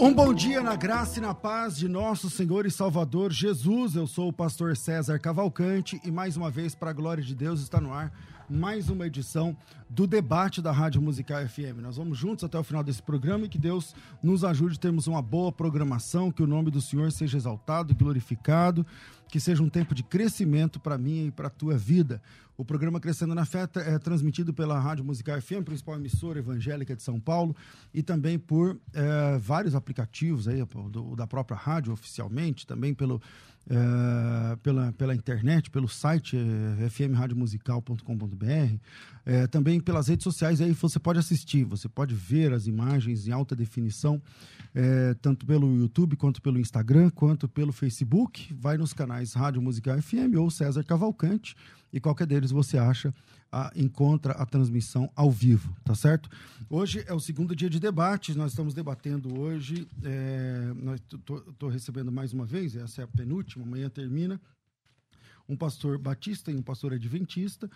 Um bom dia na graça e na paz de nosso Senhor e Salvador Jesus. Eu sou o pastor César Cavalcante e mais uma vez, para a glória de Deus, está no ar mais uma edição do debate da Rádio Musical FM. Nós vamos juntos até o final desse programa e que Deus nos ajude termos uma boa programação, que o nome do Senhor seja exaltado e glorificado, que seja um tempo de crescimento para mim e para a tua vida. O programa Crescendo na Fé é transmitido pela Rádio Musical FM, principal emissora evangélica de São Paulo, e também por é, vários aplicativos aí, do, da própria rádio oficialmente, também pelo, é, pela, pela internet, pelo site é, fmradiomusical.com.br, é, também pelas redes sociais aí você pode assistir, você pode ver as imagens em alta definição, é, tanto pelo YouTube, quanto pelo Instagram, quanto pelo Facebook. Vai nos canais Rádio Musical FM ou César Cavalcante e qualquer deles você acha, a, encontra a transmissão ao vivo, tá certo? Hoje é o segundo dia de debate, nós estamos debatendo hoje, é, estou recebendo mais uma vez, essa é a penúltima, amanhã termina, um pastor batista e um pastor adventista,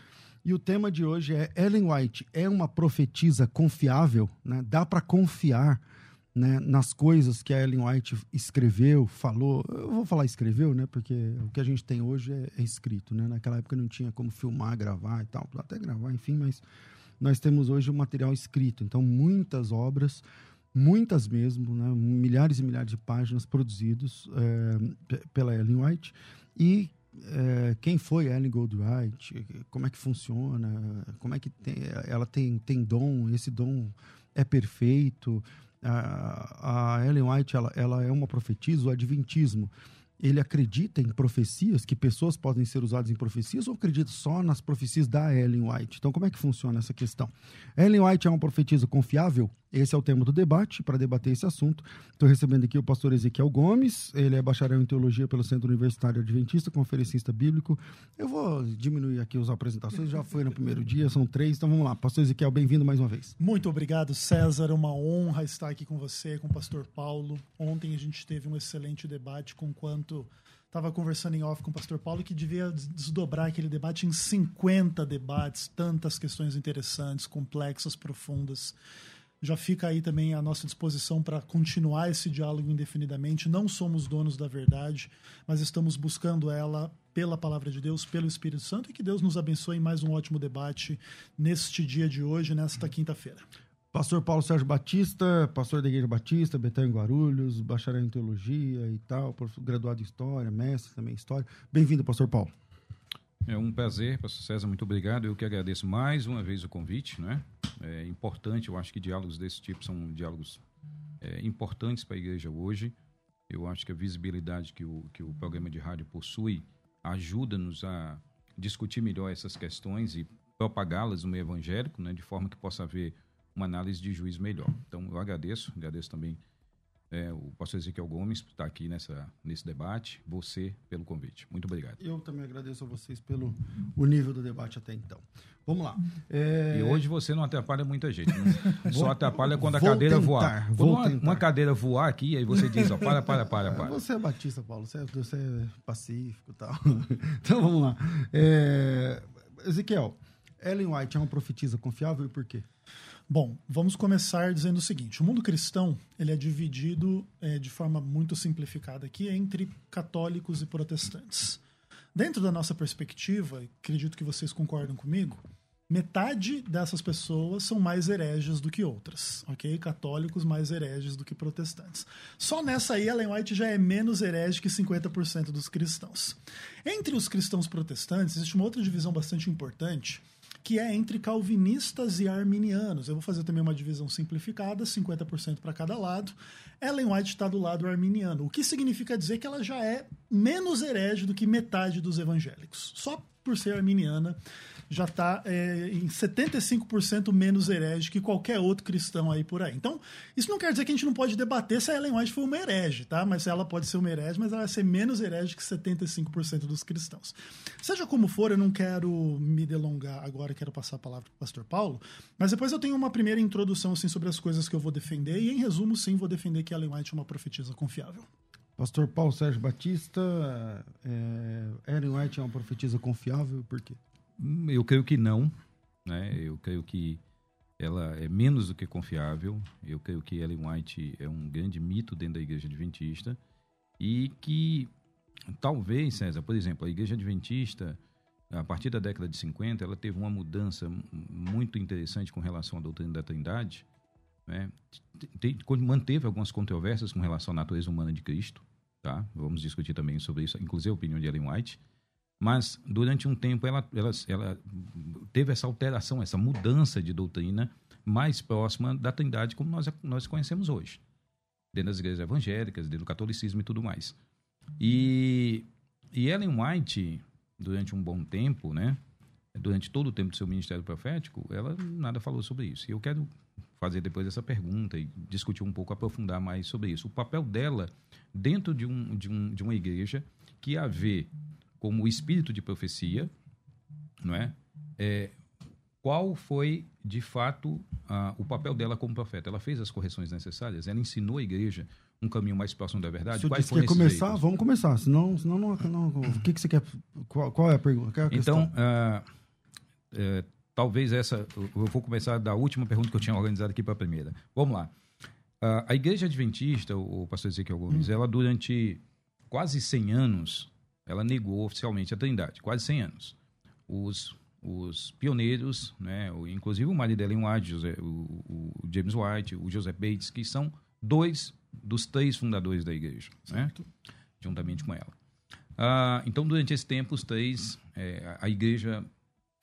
e o tema de hoje é Ellen White é uma profetisa confiável, né? Dá para confiar né, nas coisas que a Ellen White escreveu, falou. Eu vou falar escreveu, né? Porque o que a gente tem hoje é, é escrito, né? Naquela época não tinha como filmar, gravar e tal, até gravar, enfim, mas nós temos hoje o material escrito. Então, muitas obras, muitas mesmo, né? milhares e milhares de páginas produzidos é, pela Ellen White. E é, quem foi Ellen Goldwright, como é que funciona, como é que tem, ela tem, tem dom, esse dom é perfeito, a, a Ellen White ela, ela é uma profetisa, o adventismo ele acredita em profecias, que pessoas podem ser usadas em profecias, ou acredita só nas profecias da Ellen White? Então, como é que funciona essa questão? Ellen White é uma profetisa confiável? Esse é o tema do debate. Para debater esse assunto, estou recebendo aqui o pastor Ezequiel Gomes, ele é bacharel em teologia pelo Centro Universitário Adventista, conferencista bíblico. Eu vou diminuir aqui as apresentações, já foi no primeiro dia, são três, então vamos lá. Pastor Ezequiel, bem-vindo mais uma vez. Muito obrigado, César. É uma honra estar aqui com você, com o pastor Paulo. Ontem a gente teve um excelente debate com quanto estava conversando em off com o pastor Paulo que devia desdobrar aquele debate em 50 debates, tantas questões interessantes, complexas, profundas. Já fica aí também à nossa disposição para continuar esse diálogo indefinidamente. Não somos donos da verdade, mas estamos buscando ela pela palavra de Deus, pelo Espírito Santo e que Deus nos abençoe em mais um ótimo debate neste dia de hoje, nesta quinta-feira. Pastor Paulo Sérgio Batista, pastor da Igreja Batista, Betão Guarulhos, bacharel em teologia e tal, graduado em História, mestre também em História. Bem-vindo, pastor Paulo. É um prazer, pastor César, muito obrigado. Eu que agradeço mais uma vez o convite, né? É importante, eu acho que diálogos desse tipo são diálogos é, importantes para a igreja hoje. Eu acho que a visibilidade que o, que o programa de rádio possui ajuda-nos a discutir melhor essas questões e propagá-las no meio evangélico, né? De forma que possa haver uma análise de juízo melhor. Então, eu agradeço, agradeço também é, o pastor Ezequiel Gomes estar aqui nessa, nesse debate, você pelo convite. Muito obrigado. Eu também agradeço a vocês pelo o nível do debate até então. Vamos lá. É... E hoje você não atrapalha muita gente. Né? Só atrapalha quando a cadeira tentar, voar. Quando uma, uma, cadeira voar aqui, aí você diz, ó, para, para, para, para. Você é batista, Paulo, você é, você é pacífico e tal. então vamos lá. É... Ezequiel, Ellen White é uma profetisa confiável e por quê? Bom, vamos começar dizendo o seguinte: o mundo cristão ele é dividido é, de forma muito simplificada aqui entre católicos e protestantes. Dentro da nossa perspectiva, acredito que vocês concordam comigo, metade dessas pessoas são mais hereges do que outras, ok? Católicos mais hereges do que protestantes. Só nessa aí, Ellen White já é menos herege que 50% dos cristãos. Entre os cristãos protestantes, existe uma outra divisão bastante importante, que é entre calvinistas e arminianos. Eu vou fazer também uma divisão simplificada, 50% para cada lado. Ellen White está do lado arminiano, o que significa dizer que ela já é menos herege do que metade dos evangélicos. Só por ser arminiana, já está é, em 75% menos herege que qualquer outro cristão aí por aí. Então, isso não quer dizer que a gente não pode debater se a Ellen White foi uma herege, tá? Mas ela pode ser uma herege, mas ela vai ser menos herege que 75% dos cristãos. Seja como for, eu não quero me delongar agora, quero passar a palavra para o pastor Paulo, mas depois eu tenho uma primeira introdução assim, sobre as coisas que eu vou defender, e em resumo, sim, vou defender que a Ellen White é uma profetisa confiável. Pastor Paulo Sérgio Batista, é, Ellen White é uma profetisa confiável, por quê? Hum, eu creio que não, né? Eu creio que ela é menos do que confiável. Eu creio que Ellen White é um grande mito dentro da Igreja Adventista e que talvez, César, por exemplo, a Igreja Adventista, a partir da década de 50, ela teve uma mudança muito interessante com relação à doutrina da Trindade. Né? Manteve algumas controvérsias com relação à natureza humana de Cristo. Tá? Vamos discutir também sobre isso, inclusive a opinião de Ellen White. Mas, durante um tempo, ela, ela, ela teve essa alteração, essa mudança de doutrina mais próxima da Trindade como nós, nós conhecemos hoje, dentro das igrejas evangélicas, dentro do catolicismo e tudo mais. E, e Ellen White, durante um bom tempo, né, durante todo o tempo do seu ministério profético, ela nada falou sobre isso. E eu quero fazer depois essa pergunta e discutir um pouco, aprofundar mais sobre isso. O papel dela dentro de, um, de, um, de uma igreja que a vê como espírito de profecia, não é? é qual foi, de fato, a, o papel dela como profeta? Ela fez as correções necessárias? Ela ensinou a igreja um caminho mais próximo da verdade? Quais quer começar? Veículos? Vamos começar. Senão, senão não, não, o que, que você quer? Qual, qual é a pergunta? É a então, uh, uh, talvez essa. Eu vou começar da última pergunta que eu tinha organizado aqui para a primeira. Vamos lá. Uh, a igreja adventista, o pastor Ezequiel Gomes, hum. ela durante quase 100 anos ela negou oficialmente a Trindade, quase 100 anos. Os, os pioneiros, né, inclusive o marido dela, White, José, o, o, James White, o Joseph Bates, que são dois dos três fundadores da igreja, né, juntamente com ela. Ah, então, durante esse tempo, os três, é, a igreja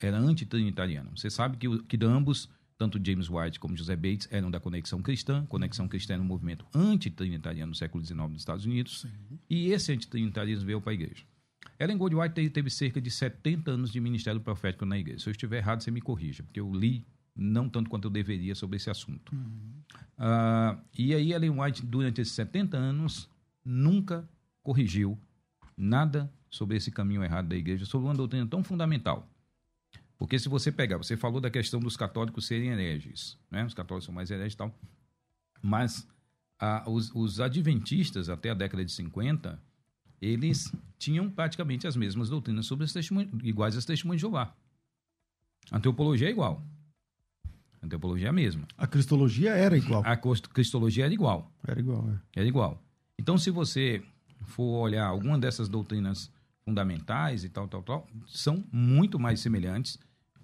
era antitrinitariana. Você sabe que, que ambos, tanto James White como José Bates, eram da Conexão Cristã. Conexão Cristã era um movimento antitrinitariano no século XIX nos Estados Unidos. Sim. E esse antitrinitarismo veio para a igreja. Ellen Goldwhite teve, teve cerca de 70 anos de ministério profético na igreja. Se eu estiver errado, você me corrija, porque eu li não tanto quanto eu deveria sobre esse assunto. Uhum. Uh, e aí Ellen White, durante esses 70 anos, nunca corrigiu nada sobre esse caminho errado da igreja, sobre uma doutrina tão fundamental. Porque se você pegar, você falou da questão dos católicos serem hereges, né? Os católicos são mais hereges e tal. Mas uh, os, os adventistas, até a década de 50, eles tinham praticamente as mesmas doutrinas sobre as iguais às testemunhas de Jeová. A antropologia é igual. A antropologia é a mesma. A cristologia era igual. A cristologia era igual. Era igual, é. Era igual. Então, se você for olhar alguma dessas doutrinas fundamentais e tal, tal, tal, são muito mais semelhantes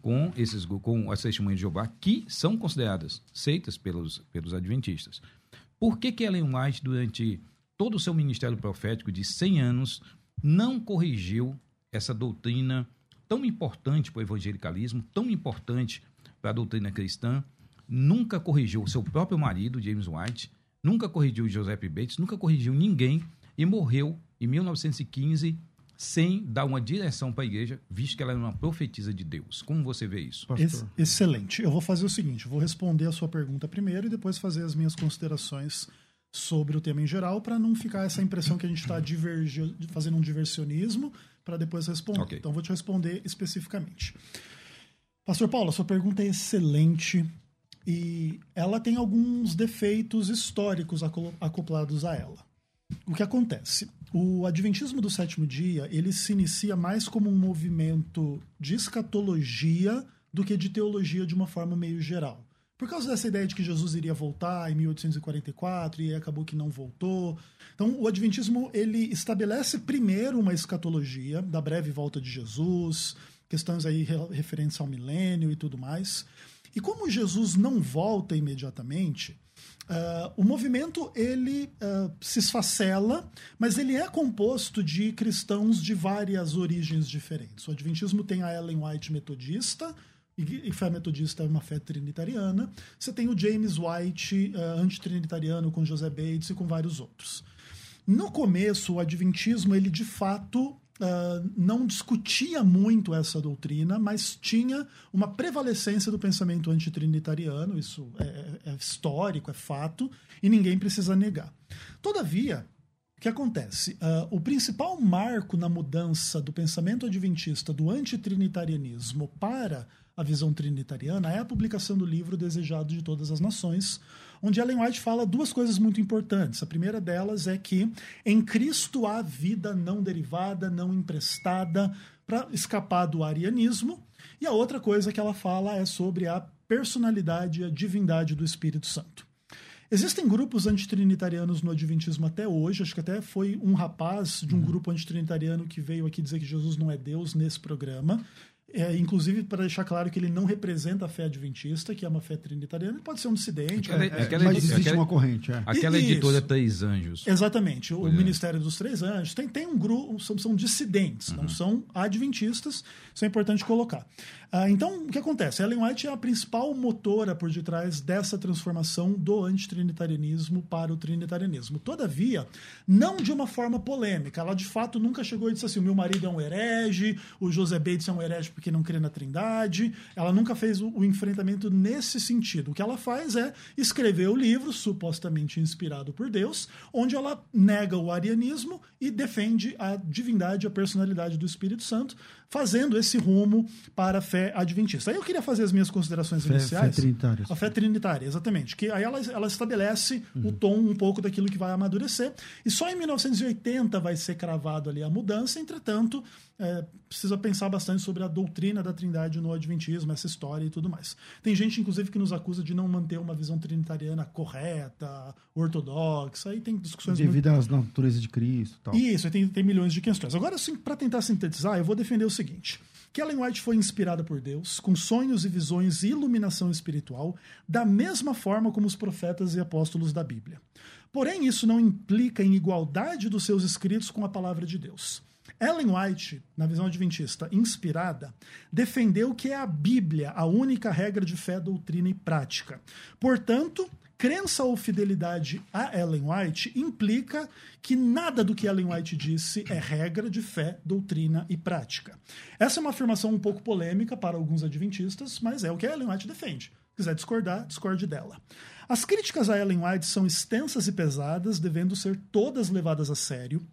com esses com as testemunhas de Jeová que são consideradas seitas pelos pelos adventistas. Por que que Ellen White durante todo o seu ministério profético de 100 anos, não corrigiu essa doutrina tão importante para o evangelicalismo, tão importante para a doutrina cristã, nunca corrigiu o seu próprio marido, James White, nunca corrigiu Joseph Bates, nunca corrigiu ninguém e morreu em 1915 sem dar uma direção para a igreja, visto que ela era uma profetisa de Deus. Como você vê isso? Ex excelente. Eu vou fazer o seguinte, vou responder a sua pergunta primeiro e depois fazer as minhas considerações sobre o tema em geral, para não ficar essa impressão que a gente está fazendo um diversionismo, para depois responder. Okay. Então, vou te responder especificamente. Pastor Paulo, a sua pergunta é excelente e ela tem alguns defeitos históricos acoplados a ela. O que acontece? O Adventismo do Sétimo Dia ele se inicia mais como um movimento de escatologia do que de teologia de uma forma meio geral. Por causa dessa ideia de que Jesus iria voltar em 1844 e acabou que não voltou. Então, o Adventismo ele estabelece primeiro uma escatologia da breve volta de Jesus, questões aí referentes ao milênio e tudo mais. E como Jesus não volta imediatamente, Uh, o movimento ele uh, se esfacela, mas ele é composto de cristãos de várias origens diferentes. O Adventismo tem a Ellen White metodista, e, e fé metodista é uma fé trinitariana. Você tem o James White, uh, antitrinitariano, com José Bates e com vários outros. No começo, o adventismo, ele de fato Uh, não discutia muito essa doutrina, mas tinha uma prevalecência do pensamento antitrinitariano, isso é, é, é histórico, é fato, e ninguém precisa negar. Todavia, o que acontece? Uh, o principal marco na mudança do pensamento adventista do antitrinitarianismo para a visão trinitariana é a publicação do livro Desejado de Todas as Nações, onde Ellen White fala duas coisas muito importantes. A primeira delas é que em Cristo há vida não derivada, não emprestada, para escapar do arianismo. E a outra coisa que ela fala é sobre a personalidade e a divindade do Espírito Santo. Existem grupos antitrinitarianos no Adventismo até hoje. Acho que até foi um rapaz de um uhum. grupo antitrinitariano que veio aqui dizer que Jesus não é Deus nesse programa. É, inclusive, para deixar claro que ele não representa a fé adventista, que é uma fé trinitariana, ele pode ser um dissidente. Aquela, é, aquela, mas existe aquela, uma corrente. É. Aquela editora Três Anjos. Exatamente, o é. Ministério dos Três Anjos. Tem, tem um grupo, são, são dissidentes, uhum. não são adventistas, isso é importante colocar. Ah, então, o que acontece? Ellen White é a principal motora por detrás dessa transformação do antitrinitarianismo para o trinitarianismo. Todavia, não de uma forma polêmica. Ela, de fato, nunca chegou e disse assim: o meu marido é um herege, o José Bates é um herege porque não crê na trindade. Ela nunca fez o, o enfrentamento nesse sentido. O que ela faz é escrever o livro, supostamente inspirado por Deus, onde ela nega o arianismo e defende a divindade, a personalidade do Espírito Santo, fazendo esse rumo para a fé adventista. Aí eu queria fazer as minhas considerações fé, iniciais. Fé trinitária. A fé trinitária, exatamente. Que aí ela, ela estabelece uhum. o tom um pouco daquilo que vai amadurecer. E só em 1980 vai ser cravado ali a mudança. Entretanto, é, precisa pensar bastante sobre a doutrina da trindade no adventismo, essa história e tudo mais. Tem gente, inclusive, que nos acusa de não manter uma visão trinitariana correta, ortodoxa, aí tem discussões... Devido muito... às naturezas de Cristo tal. Isso, tem, tem milhões de questões. Agora, assim, para tentar sintetizar, eu vou defender o seguinte... Que Ellen White foi inspirada por Deus, com sonhos e visões e iluminação espiritual, da mesma forma como os profetas e apóstolos da Bíblia. Porém, isso não implica em igualdade dos seus escritos com a palavra de Deus. Ellen White, na visão adventista inspirada, defendeu que é a Bíblia a única regra de fé, doutrina e prática. Portanto, crença ou fidelidade a Ellen White implica que nada do que Ellen White disse é regra de fé, doutrina e prática. Essa é uma afirmação um pouco polêmica para alguns adventistas, mas é o que Ellen White defende. Se quiser discordar, discorde dela. As críticas a Ellen White são extensas e pesadas, devendo ser todas levadas a sério.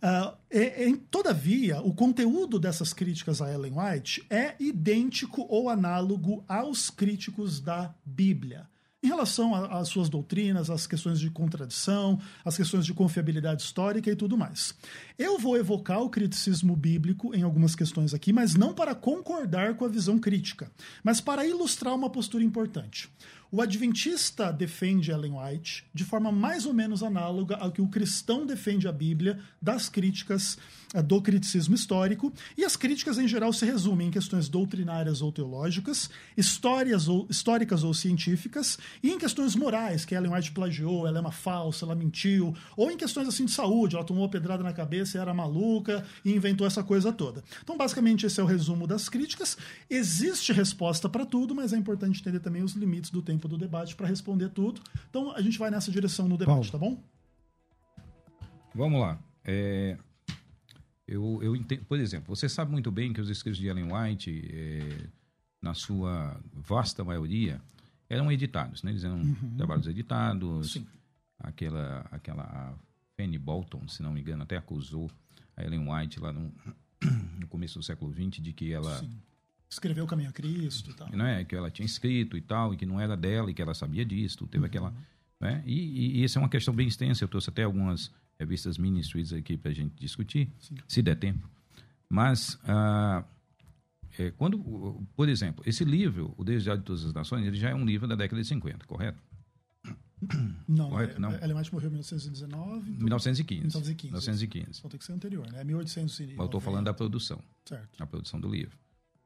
Uh, em, todavia, o conteúdo dessas críticas a Ellen White é idêntico ou análogo aos críticos da Bíblia. Em relação às suas doutrinas, às questões de contradição, às questões de confiabilidade histórica e tudo mais. Eu vou evocar o criticismo bíblico em algumas questões aqui, mas não para concordar com a visão crítica, mas para ilustrar uma postura importante. O adventista defende Ellen White de forma mais ou menos análoga ao que o cristão defende a Bíblia das críticas eh, do criticismo histórico, e as críticas em geral se resumem em questões doutrinárias ou teológicas, histórias ou, históricas ou científicas, e em questões morais, que Ellen White plagiou, ela é uma falsa, ela mentiu, ou em questões assim de saúde, ela tomou uma pedrada na cabeça e era maluca e inventou essa coisa toda. Então, basicamente, esse é o resumo das críticas. Existe resposta para tudo, mas é importante entender também os limites do tempo tempo do debate para responder tudo. Então a gente vai nessa direção no debate, Paulo. tá bom? Vamos lá. É, eu, eu entendo, por exemplo, você sabe muito bem que os escritos de Ellen White, é, na sua vasta maioria, eram editados, né? Eles eram uhum. trabalhos editados. Sim. Aquela, aquela Fanny Bolton, se não me engano, até acusou a Ellen White lá no, no começo do século XX de que ela Sim escreveu o Caminho a Cristo e tal. Né? Que ela tinha escrito e tal, e que não era dela, e que ela sabia disso, teve uhum. aquela... Né? E, e, e essa é uma questão bem extensa, eu trouxe até algumas revistas ministries aqui para a gente discutir, Sim. se der tempo. Mas, ah, é, quando, por exemplo, esse livro, O Desejado de Todas as Nações, ele já é um livro da década de 50, correto? Não, correto? É, não. White morreu em 1919. Então, 1915. 1915. 1915. Então tem que ser anterior, né? 1800 Eu estou falando da produção. Certo. A produção do livro.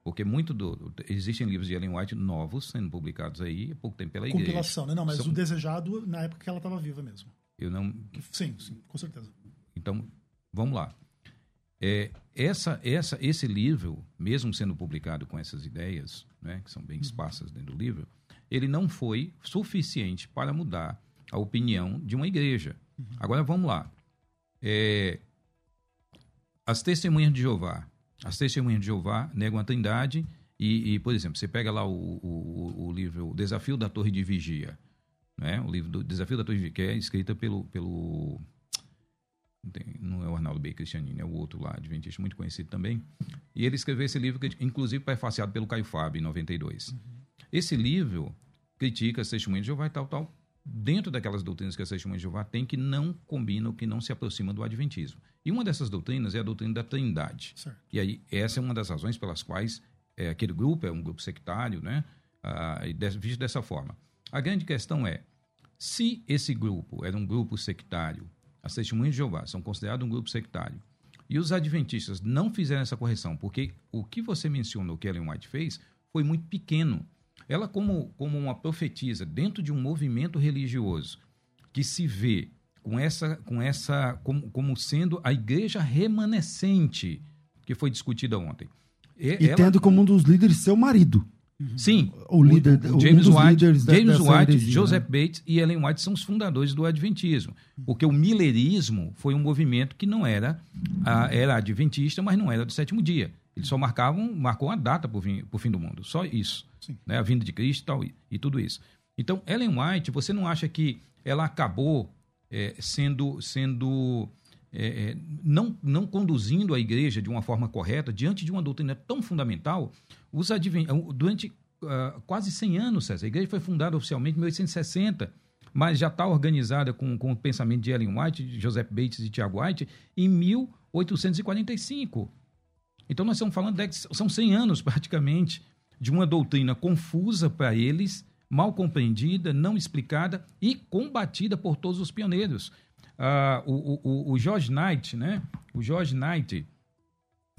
Porque muito do. Existem livros de Ellen White novos sendo publicados aí há pouco tempo pela igreja. Compilação, né? Não, mas São... o desejado na época que ela estava viva mesmo. Eu não. Sim, sim, com certeza. Então, vamos lá. é, essa, essa, esse livro, mesmo sendo publicado com essas ideias, né, que são bem esparsas dentro do livro, ele não foi suficiente para mudar a opinião de uma igreja. Agora vamos lá. É, as testemunhas de Jeová. As testemunhas de Jeová negam a trindade e, e por exemplo, você pega lá o, o, o livro o Desafio da Torre de Vigia, né? o livro do Desafio da Torre de Vigia, que é escrita pelo, pelo não é o Arnaldo B. Cristianini, é o outro lá, adventista, muito conhecido também. E ele escreveu esse livro, que, inclusive prefaciado pelo Caio Fábio, em 92. Uhum. Esse livro critica as testemunhas de Jeová e tal, tal, dentro daquelas doutrinas que as testemunhas de Jeová tem que não combinam, que não se aproxima do adventismo. E uma dessas doutrinas é a doutrina da trindade. Certo. E aí, essa é uma das razões pelas quais é, aquele grupo é um grupo sectário, né? Ah, e visto dessa forma. A grande questão é, se esse grupo era um grupo sectário, as testemunhas de Jeová são considerados um grupo sectário, e os adventistas não fizeram essa correção, porque o que você mencionou que Ellen White fez foi muito pequeno. Ela, como, como uma profetisa dentro de um movimento religioso que se vê com essa, com essa como, como sendo a igreja remanescente que foi discutida ontem. E, e ela... tendo como um dos líderes seu marido. Sim. O líder, o, James um White, James White Joseph né? Bates e Ellen White são os fundadores do Adventismo. Porque o Millerismo foi um movimento que não era, era adventista, mas não era do sétimo dia. Eles só marcavam, marcou uma data para o fim do mundo. Só isso. Né? A vinda de Cristo e tal, e, e tudo isso. Então, Ellen White, você não acha que ela acabou é, sendo, sendo é, é, não, não conduzindo a igreja de uma forma correta diante de uma doutrina tão fundamental, os durante uh, quase 100 anos, César, a igreja foi fundada oficialmente em 1860, mas já está organizada com, com o pensamento de Ellen White, de Joseph Bates e Tiago White em 1845. Então nós estamos falando de são 100 anos praticamente de uma doutrina confusa para eles, mal compreendida, não explicada e combatida por todos os pioneiros. Uh, o, o, o George Knight, né? O George Knight,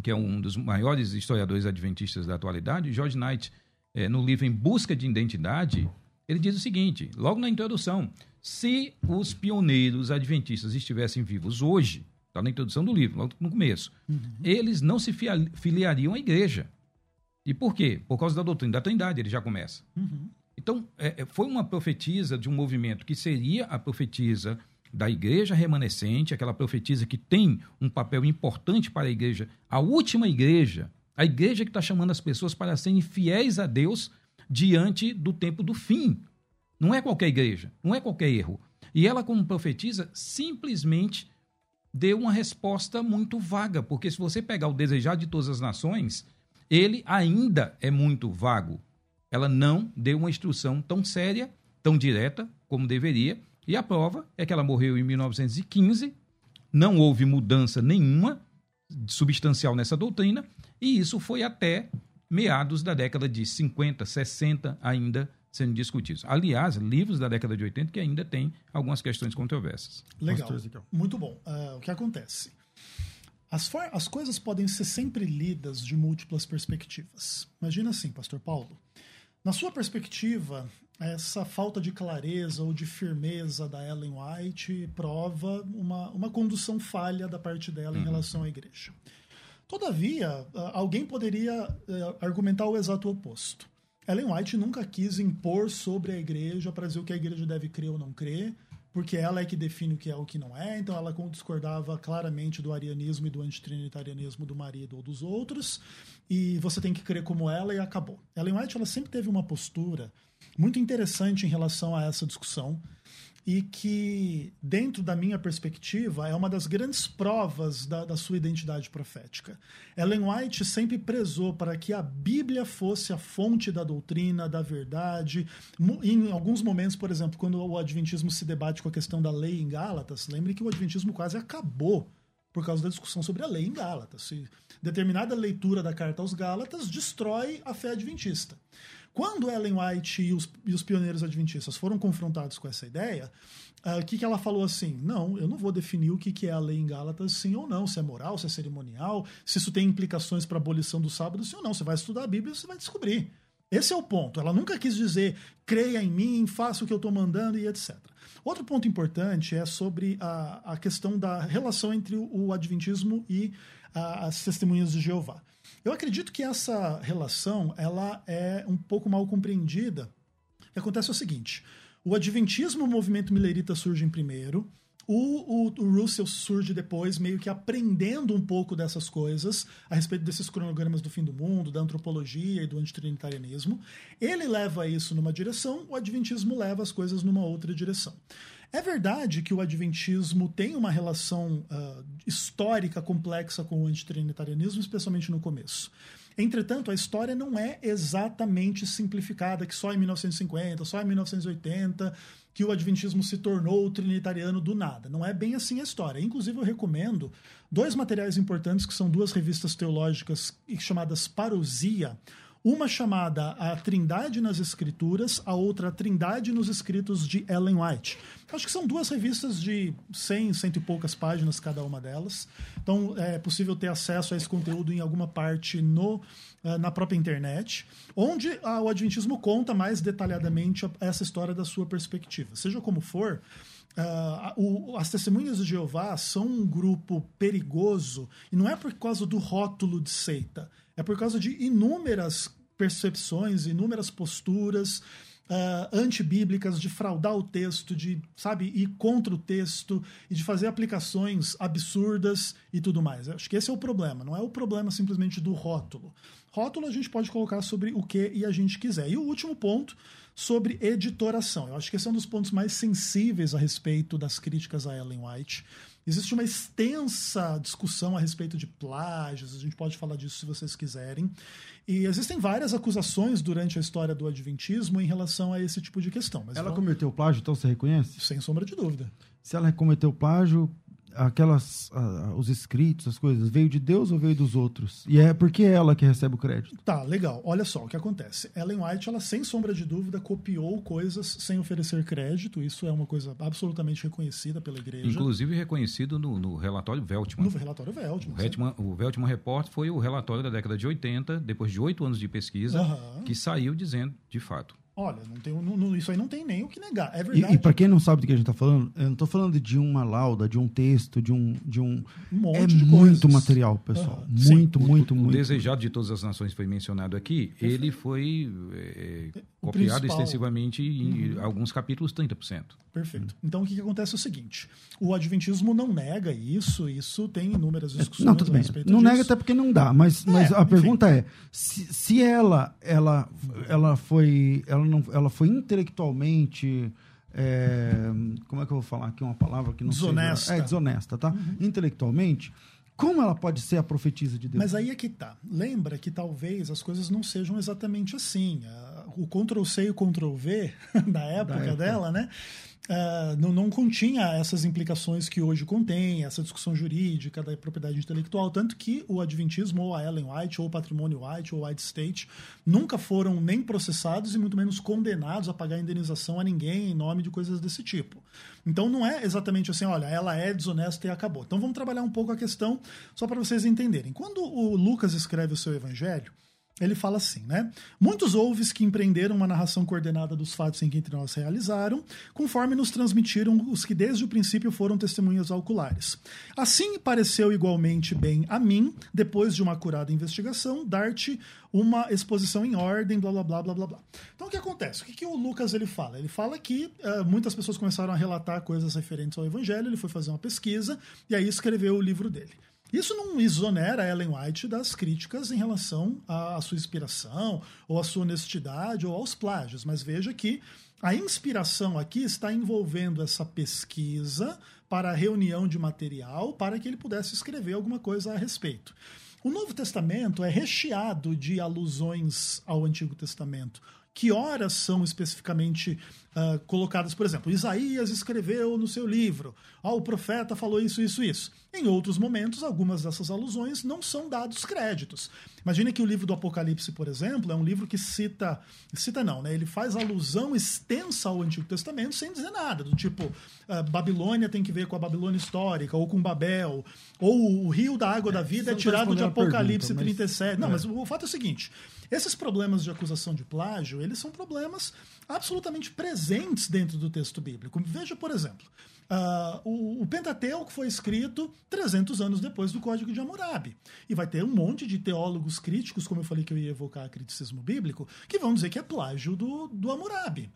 que é um dos maiores historiadores adventistas da atualidade, George Knight, é, no livro Em Busca de Identidade, ele diz o seguinte, logo na introdução, se os pioneiros adventistas estivessem vivos hoje, está na introdução do livro, logo no começo, uhum. eles não se filiariam à igreja. E por quê? Por causa da doutrina da Trindade, ele já começa. Uhum. Então, é, é foi uma profetisa de um movimento que seria a profetisa da igreja remanescente, aquela profetisa que tem um papel importante para a igreja, a última igreja, a igreja que está chamando as pessoas para serem fiéis a Deus diante do tempo do fim. Não é qualquer igreja, não é qualquer erro. E ela, como profetisa, simplesmente deu uma resposta muito vaga, porque se você pegar o desejar de todas as nações, ele ainda é muito vago. Ela não deu uma instrução tão séria, tão direta como deveria, e a prova é que ela morreu em 1915, não houve mudança nenhuma substancial nessa doutrina, e isso foi até meados da década de 50, 60 ainda sendo discutidos. Aliás, livros da década de 80 que ainda têm algumas questões controversas. Legal. Muito bom. Uh, o que acontece? As, as coisas podem ser sempre lidas de múltiplas perspectivas. Imagina assim, Pastor Paulo. Na sua perspectiva, essa falta de clareza ou de firmeza da Ellen White prova uma, uma condução falha da parte dela em uhum. relação à igreja. Todavia, alguém poderia eh, argumentar o exato oposto. Ellen White nunca quis impor sobre a igreja para dizer o que a igreja deve crer ou não crer, porque ela é que define o que é o que não é, então ela discordava claramente do arianismo e do antitrinitarianismo do marido ou dos outros, e você tem que crer como ela e acabou. Ellen White ela sempre teve uma postura muito interessante em relação a essa discussão e que, dentro da minha perspectiva, é uma das grandes provas da, da, sua identidade profética. Ellen White sempre prezou para que a Bíblia fosse a fonte da doutrina, da verdade. Em alguns momentos, por exemplo, quando o Adventismo se debate com a questão da lei em Gálatas, lembre que o Adventismo quase acabou por causa da discussão sobre a lei em Gálatas. Determinada leitura da carta aos Gálatas destrói a fé adventista. Quando Ellen White e os, e os pioneiros adventistas foram confrontados com essa ideia, ah, o uh, que, que ela falou assim? Não, eu não vou definir o que, que é a lei em Gálatas, sim ou não, se é moral, se é cerimonial, se isso tem implicações para a abolição do sábado, sim ou não. Você vai estudar a Bíblia e você vai descobrir. Esse é o ponto. Ela nunca quis dizer creia em mim, faça o que eu estou mandando e etc. Outro ponto importante é sobre a, a questão da relação entre o, o adventismo e a, as testemunhas de Jeová. Eu acredito que essa relação ela é um pouco mal compreendida. O que acontece é o seguinte: o adventismo, o movimento milerita surge em primeiro, o, o, o, Russell surge depois, meio que aprendendo um pouco dessas coisas, a respeito desses cronogramas do fim do mundo, da antropologia e do antitrinitarianismo. Ele leva isso numa direção, o Adventismo leva as coisas numa outra direção. É verdade que o Adventismo tem uma relação uh, histórica complexa com o antitrinitarianismo, especialmente no começo. Entretanto, a história não é exatamente simplificada, que só em 1950, só em 1980 que o Adventismo se tornou trinitariano do nada. Não é bem assim a história. Inclusive, eu recomendo dois materiais importantes que são duas revistas teológicas chamadas Parousia. Uma chamada A Trindade nas Escrituras, a outra A Trindade nos Escritos de Ellen White. Acho que são duas revistas de 100, cento e poucas páginas cada uma delas. Então é possível ter acesso a esse conteúdo em alguma parte no, uh, na própria internet, onde uh, o Adventismo conta mais detalhadamente essa história da sua perspectiva. Seja como for, o, as testemunhas de Jeová são um grupo perigoso e não é por causa do rótulo de seita, é por causa de inúmeras percepções, inúmeras posturas uh, antibíblicas de fraudar o texto, de, sabe, ir contra o texto e de fazer aplicações absurdas e tudo mais. Acho que esse é o problema, não é o problema simplesmente do rótulo. Rótulo a gente pode colocar sobre o que e a gente quiser. E o último ponto sobre editoração. Eu acho que esse é um dos pontos mais sensíveis a respeito das críticas a Ellen White. Existe uma extensa discussão a respeito de plágios, a gente pode falar disso se vocês quiserem. E existem várias acusações durante a história do Adventismo em relação a esse tipo de questão. ela vamos... cometeu plágio, então você reconhece? Sem sombra de dúvida. Se ela cometeu plágio, aquelas uh, os escritos, as coisas, veio de Deus ou veio dos outros? E é porque é ela que recebe o crédito. Tá, legal. Olha só o que acontece. Ellen White, ela sem sombra de dúvida copiou coisas sem oferecer crédito. Isso é uma coisa absolutamente reconhecida pela igreja. Inclusive reconhecido no, no relatório Veltman. No relatório Veltman. O Veltman, o Veltman Report foi o relatório da década de 80, depois de oito anos de pesquisa, uhum. que saiu dizendo, de fato, Olha, não tem, não, isso aí não tem nem o que negar. É verdade. E, e para quem não sabe do que a gente está falando, eu não estou falando de uma lauda, de um texto, de um. De um, um monte é de muito coisas. material, pessoal. Uhum. Muito, Sim. muito, o, muito. O desejado de todas as nações foi mencionado aqui. Ele foi é, copiado principal. extensivamente em uhum. alguns capítulos, 30%. Perfeito. Então o que, que acontece é o seguinte: o Adventismo não nega isso, isso tem inúmeras discussões. Não, tudo bem. Não disso. nega até porque não dá, mas, mas a enfim. pergunta é: se, se ela, ela, ela foi. Ela não, ela foi intelectualmente. É, como é que eu vou falar aqui uma palavra que não desonesta. Seja, é desonesta, tá? Uhum. Intelectualmente, como ela pode ser a profetisa de Deus? Mas aí é que tá. Lembra que talvez as coisas não sejam exatamente assim. O Ctrl C e o Ctrl V da época, da época. dela, né? Uh, não, não, continha essas implicações que hoje contém, essa discussão jurídica da propriedade intelectual, tanto que o Adventismo, ou a Ellen White, ou o Patrimônio White, ou o White State, nunca foram nem processados e muito menos condenados a pagar indenização a ninguém em nome de coisas desse tipo. Então não é exatamente assim, olha, ela é desonesta e acabou. Então vamos trabalhar um pouco a questão só para vocês entenderem. Quando o Lucas escreve o seu evangelho, ele fala assim, né? Muitos ouves que empreenderam uma narração coordenada dos fatos em que entre nós realizaram, conforme nos transmitiram os que desde o princípio foram testemunhas oculares. Assim pareceu igualmente bem a mim, depois de uma acurada investigação, dar-te uma exposição em ordem, blá blá blá blá blá blá. Então o que acontece? O que, que o Lucas ele fala? Ele fala que uh, muitas pessoas começaram a relatar coisas referentes ao Evangelho, ele foi fazer uma pesquisa e aí escreveu o livro dele. Isso não exonera Ellen White das críticas em relação à sua inspiração, ou à sua honestidade, ou aos plágios, mas veja que a inspiração aqui está envolvendo essa pesquisa para a reunião de material para que ele pudesse escrever alguma coisa a respeito. O Novo Testamento é recheado de alusões ao Antigo Testamento que horas são especificamente uh, colocadas. Por exemplo, Isaías escreveu no seu livro, ah, o profeta falou isso, isso, isso. Em outros momentos, algumas dessas alusões não são dados créditos. Imagine que o livro do Apocalipse, por exemplo, é um livro que cita, cita não, né? Ele faz alusão extensa ao Antigo Testamento sem dizer nada, do tipo uh, Babilônia tem que ver com a Babilônia histórica ou com Babel, ou o rio da água é, da vida é tirado de Apocalipse pergunta, mas... 37. Não, é. mas o fato é o seguinte, esses problemas de acusação de plágio, eles são problemas absolutamente presentes dentro do texto bíblico. Veja, por exemplo, Uh, o, o, Pentateuco foi escrito 300 anos depois do Código de Hammurabi. E vai ter um monte de teólogos críticos, como eu falei que eu ia evocar criticismo bíblico, que vão dizer que é plágio do, do Hammurabi.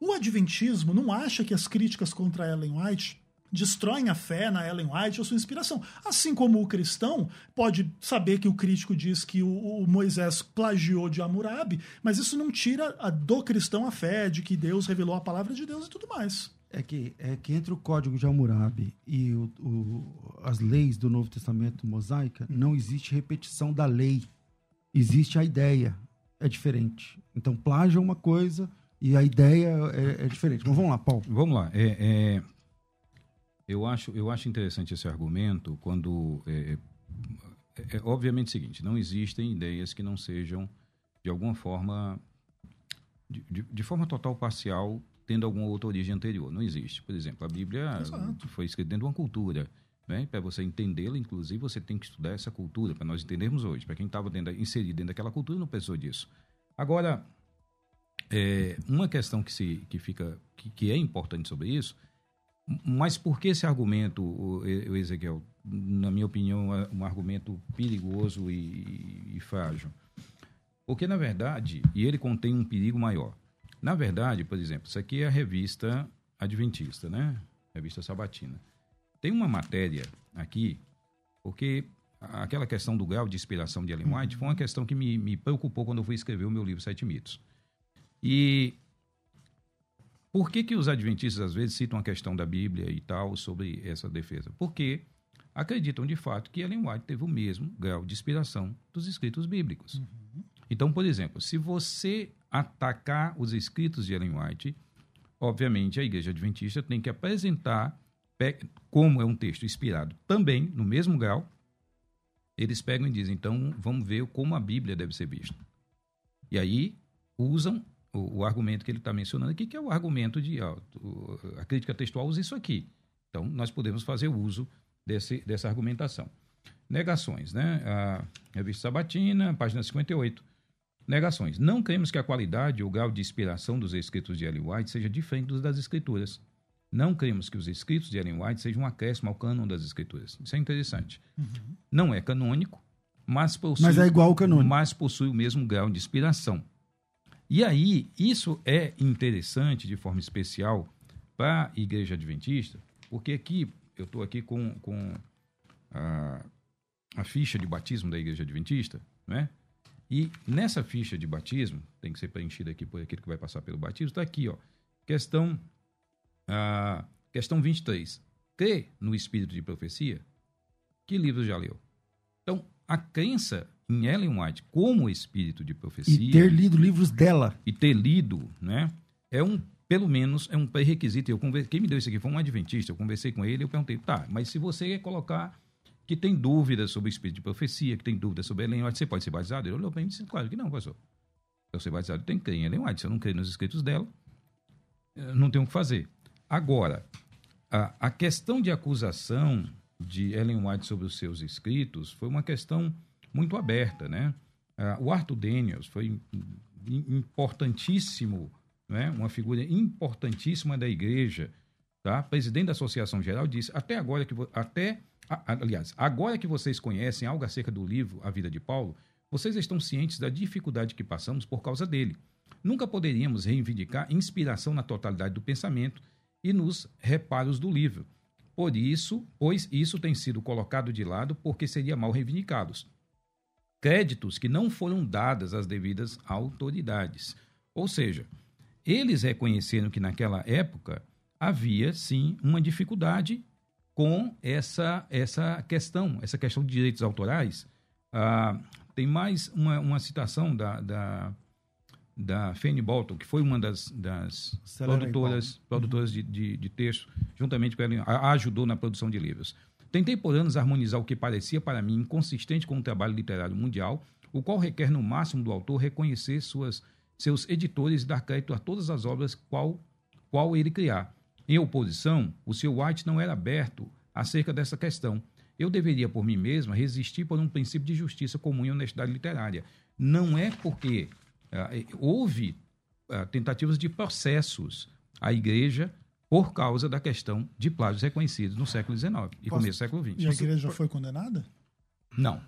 O Adventismo não acha que as críticas contra Ellen White destroem a fé na Ellen White ou sua inspiração. Assim como o cristão pode saber que o crítico diz que o, o Moisés plagiou de Hammurabi, mas isso não tira a, do cristão a fé de que Deus revelou a palavra de Deus e tudo mais. É que, é que entre o código de Hammurabi e o, o, as leis do Novo Testamento mosaica, não existe repetição da lei. Existe a ideia. É diferente. Então, plágio é uma coisa e a ideia é, é diferente. Mas vamos lá, Paulo. Vamos lá. É, é, eu, acho, eu acho interessante esse argumento quando. É, é, é, obviamente o seguinte: não existem ideias que não sejam, de alguma forma, de, de, de forma total parcial, tendo alguma outra origem anterior. Não existe. Por exemplo, a Bíblia Exato. foi escrita dentro de uma cultura. Né? Para você entendê-la, inclusive, você tem que estudar essa cultura, para nós entendermos hoje. Para quem estava inserido dentro daquela cultura, não pensou disso. Agora, é, uma questão que, se, que, fica, que, que é importante sobre isso mas por que esse argumento, o Ezequiel, na minha opinião, é um argumento perigoso e, e frágil? Porque, na verdade, e ele contém um perigo maior. Na verdade, por exemplo, isso aqui é a revista Adventista, né? Revista Sabatina. Tem uma matéria aqui, porque aquela questão do grau de inspiração de Ellen White foi uma questão que me, me preocupou quando eu fui escrever o meu livro Sete Mitos. E por que, que os adventistas às vezes citam a questão da Bíblia e tal sobre essa defesa? Porque acreditam de fato que Ellen White teve o mesmo grau de inspiração dos escritos bíblicos. Uhum. Então, por exemplo, se você atacar os escritos de Ellen White, obviamente a Igreja Adventista tem que apresentar como é um texto inspirado também no mesmo grau. Eles pegam e dizem, então vamos ver como a Bíblia deve ser vista. E aí usam o, o argumento que ele está mencionando aqui, que é o argumento de ó, a crítica textual usa isso aqui. Então, nós podemos fazer uso desse, dessa argumentação. Negações, né? A revista Sabatina, página 58. Negações. Não cremos que a qualidade ou grau de inspiração dos escritos de Ellen White seja diferente dos das escrituras. Não cremos que os escritos de Ellen White sejam um acréscimo ao cânon das escrituras. Isso é interessante. Uhum. Não é canônico, mas possui, mas é igual ao canônico. Mas possui o mesmo grau de inspiração. E aí, isso é interessante de forma especial para a Igreja Adventista, porque aqui, eu estou aqui com, com a, a, ficha de batismo da Igreja Adventista, né? E nessa ficha de batismo, tem que ser preenchida aqui por aquele que vai passar pelo batismo, está aqui, ó, questão, a, questão 23. Crê no espírito de profecia? Que livro já leu? Então, a crença em Ellen White como espírito de profecia. E ter lido livros dela. E ter lido, né? É um, pelo menos, é um pré-requisito. Eu conversei, quem me deu isso aqui foi um adventista. Eu conversei com ele e eu perguntei, tá, mas se você colocar que tem dúvidas sobre o espírito de profecia, que tem dúvidas sobre Ellen White, você pode ser batizado? Ele olhou para mim e disse, claro que não, pastor. Eu ser batizado, tenho que crer em Ellen White. Se eu não crer nos escritos dela, não tenho o que fazer. Agora, a, a questão de acusação de Ellen White sobre os seus escritos foi uma questão muito aberta, né? Uh, o Arthur Daniels foi importantíssimo, né? uma figura importantíssima da igreja, tá? presidente da Associação Geral, disse, até agora que, até, aliás, agora que vocês conhecem algo acerca do livro A Vida de Paulo, vocês estão cientes da dificuldade que passamos por causa dele. Nunca poderíamos reivindicar inspiração na totalidade do pensamento e nos reparos do livro. Por isso, pois isso tem sido colocado de lado porque seria mal reivindicá-los créditos que não foram dadas às devidas autoridades. Ou seja, eles reconheceram que naquela época havia sim uma dificuldade com essa, essa questão, essa questão de direitos autorais. Ah, tem mais uma, uma citação da, da, da Fanny Bolton, que foi uma das, das produtoras, produtoras de, de, de texto, juntamente com ela, ajudou na produção de livros. Tentei por anos harmonizar o que parecia para mim inconsistente com o trabalho literário mundial, o qual requer no máximo do autor reconhecer suas, seus editores e dar crédito a todas as obras qual, qual ele criar. Em oposição, o Sr. White não era aberto acerca dessa questão. Eu deveria, por mim mesma, resistir por um princípio de justiça comum e honestidade literária. Não é porque uh, houve uh, tentativas de processos à igreja por causa da questão de plágios reconhecidos no século XIX e Posso- começo do século E a XX. igreja foi condenada? Não,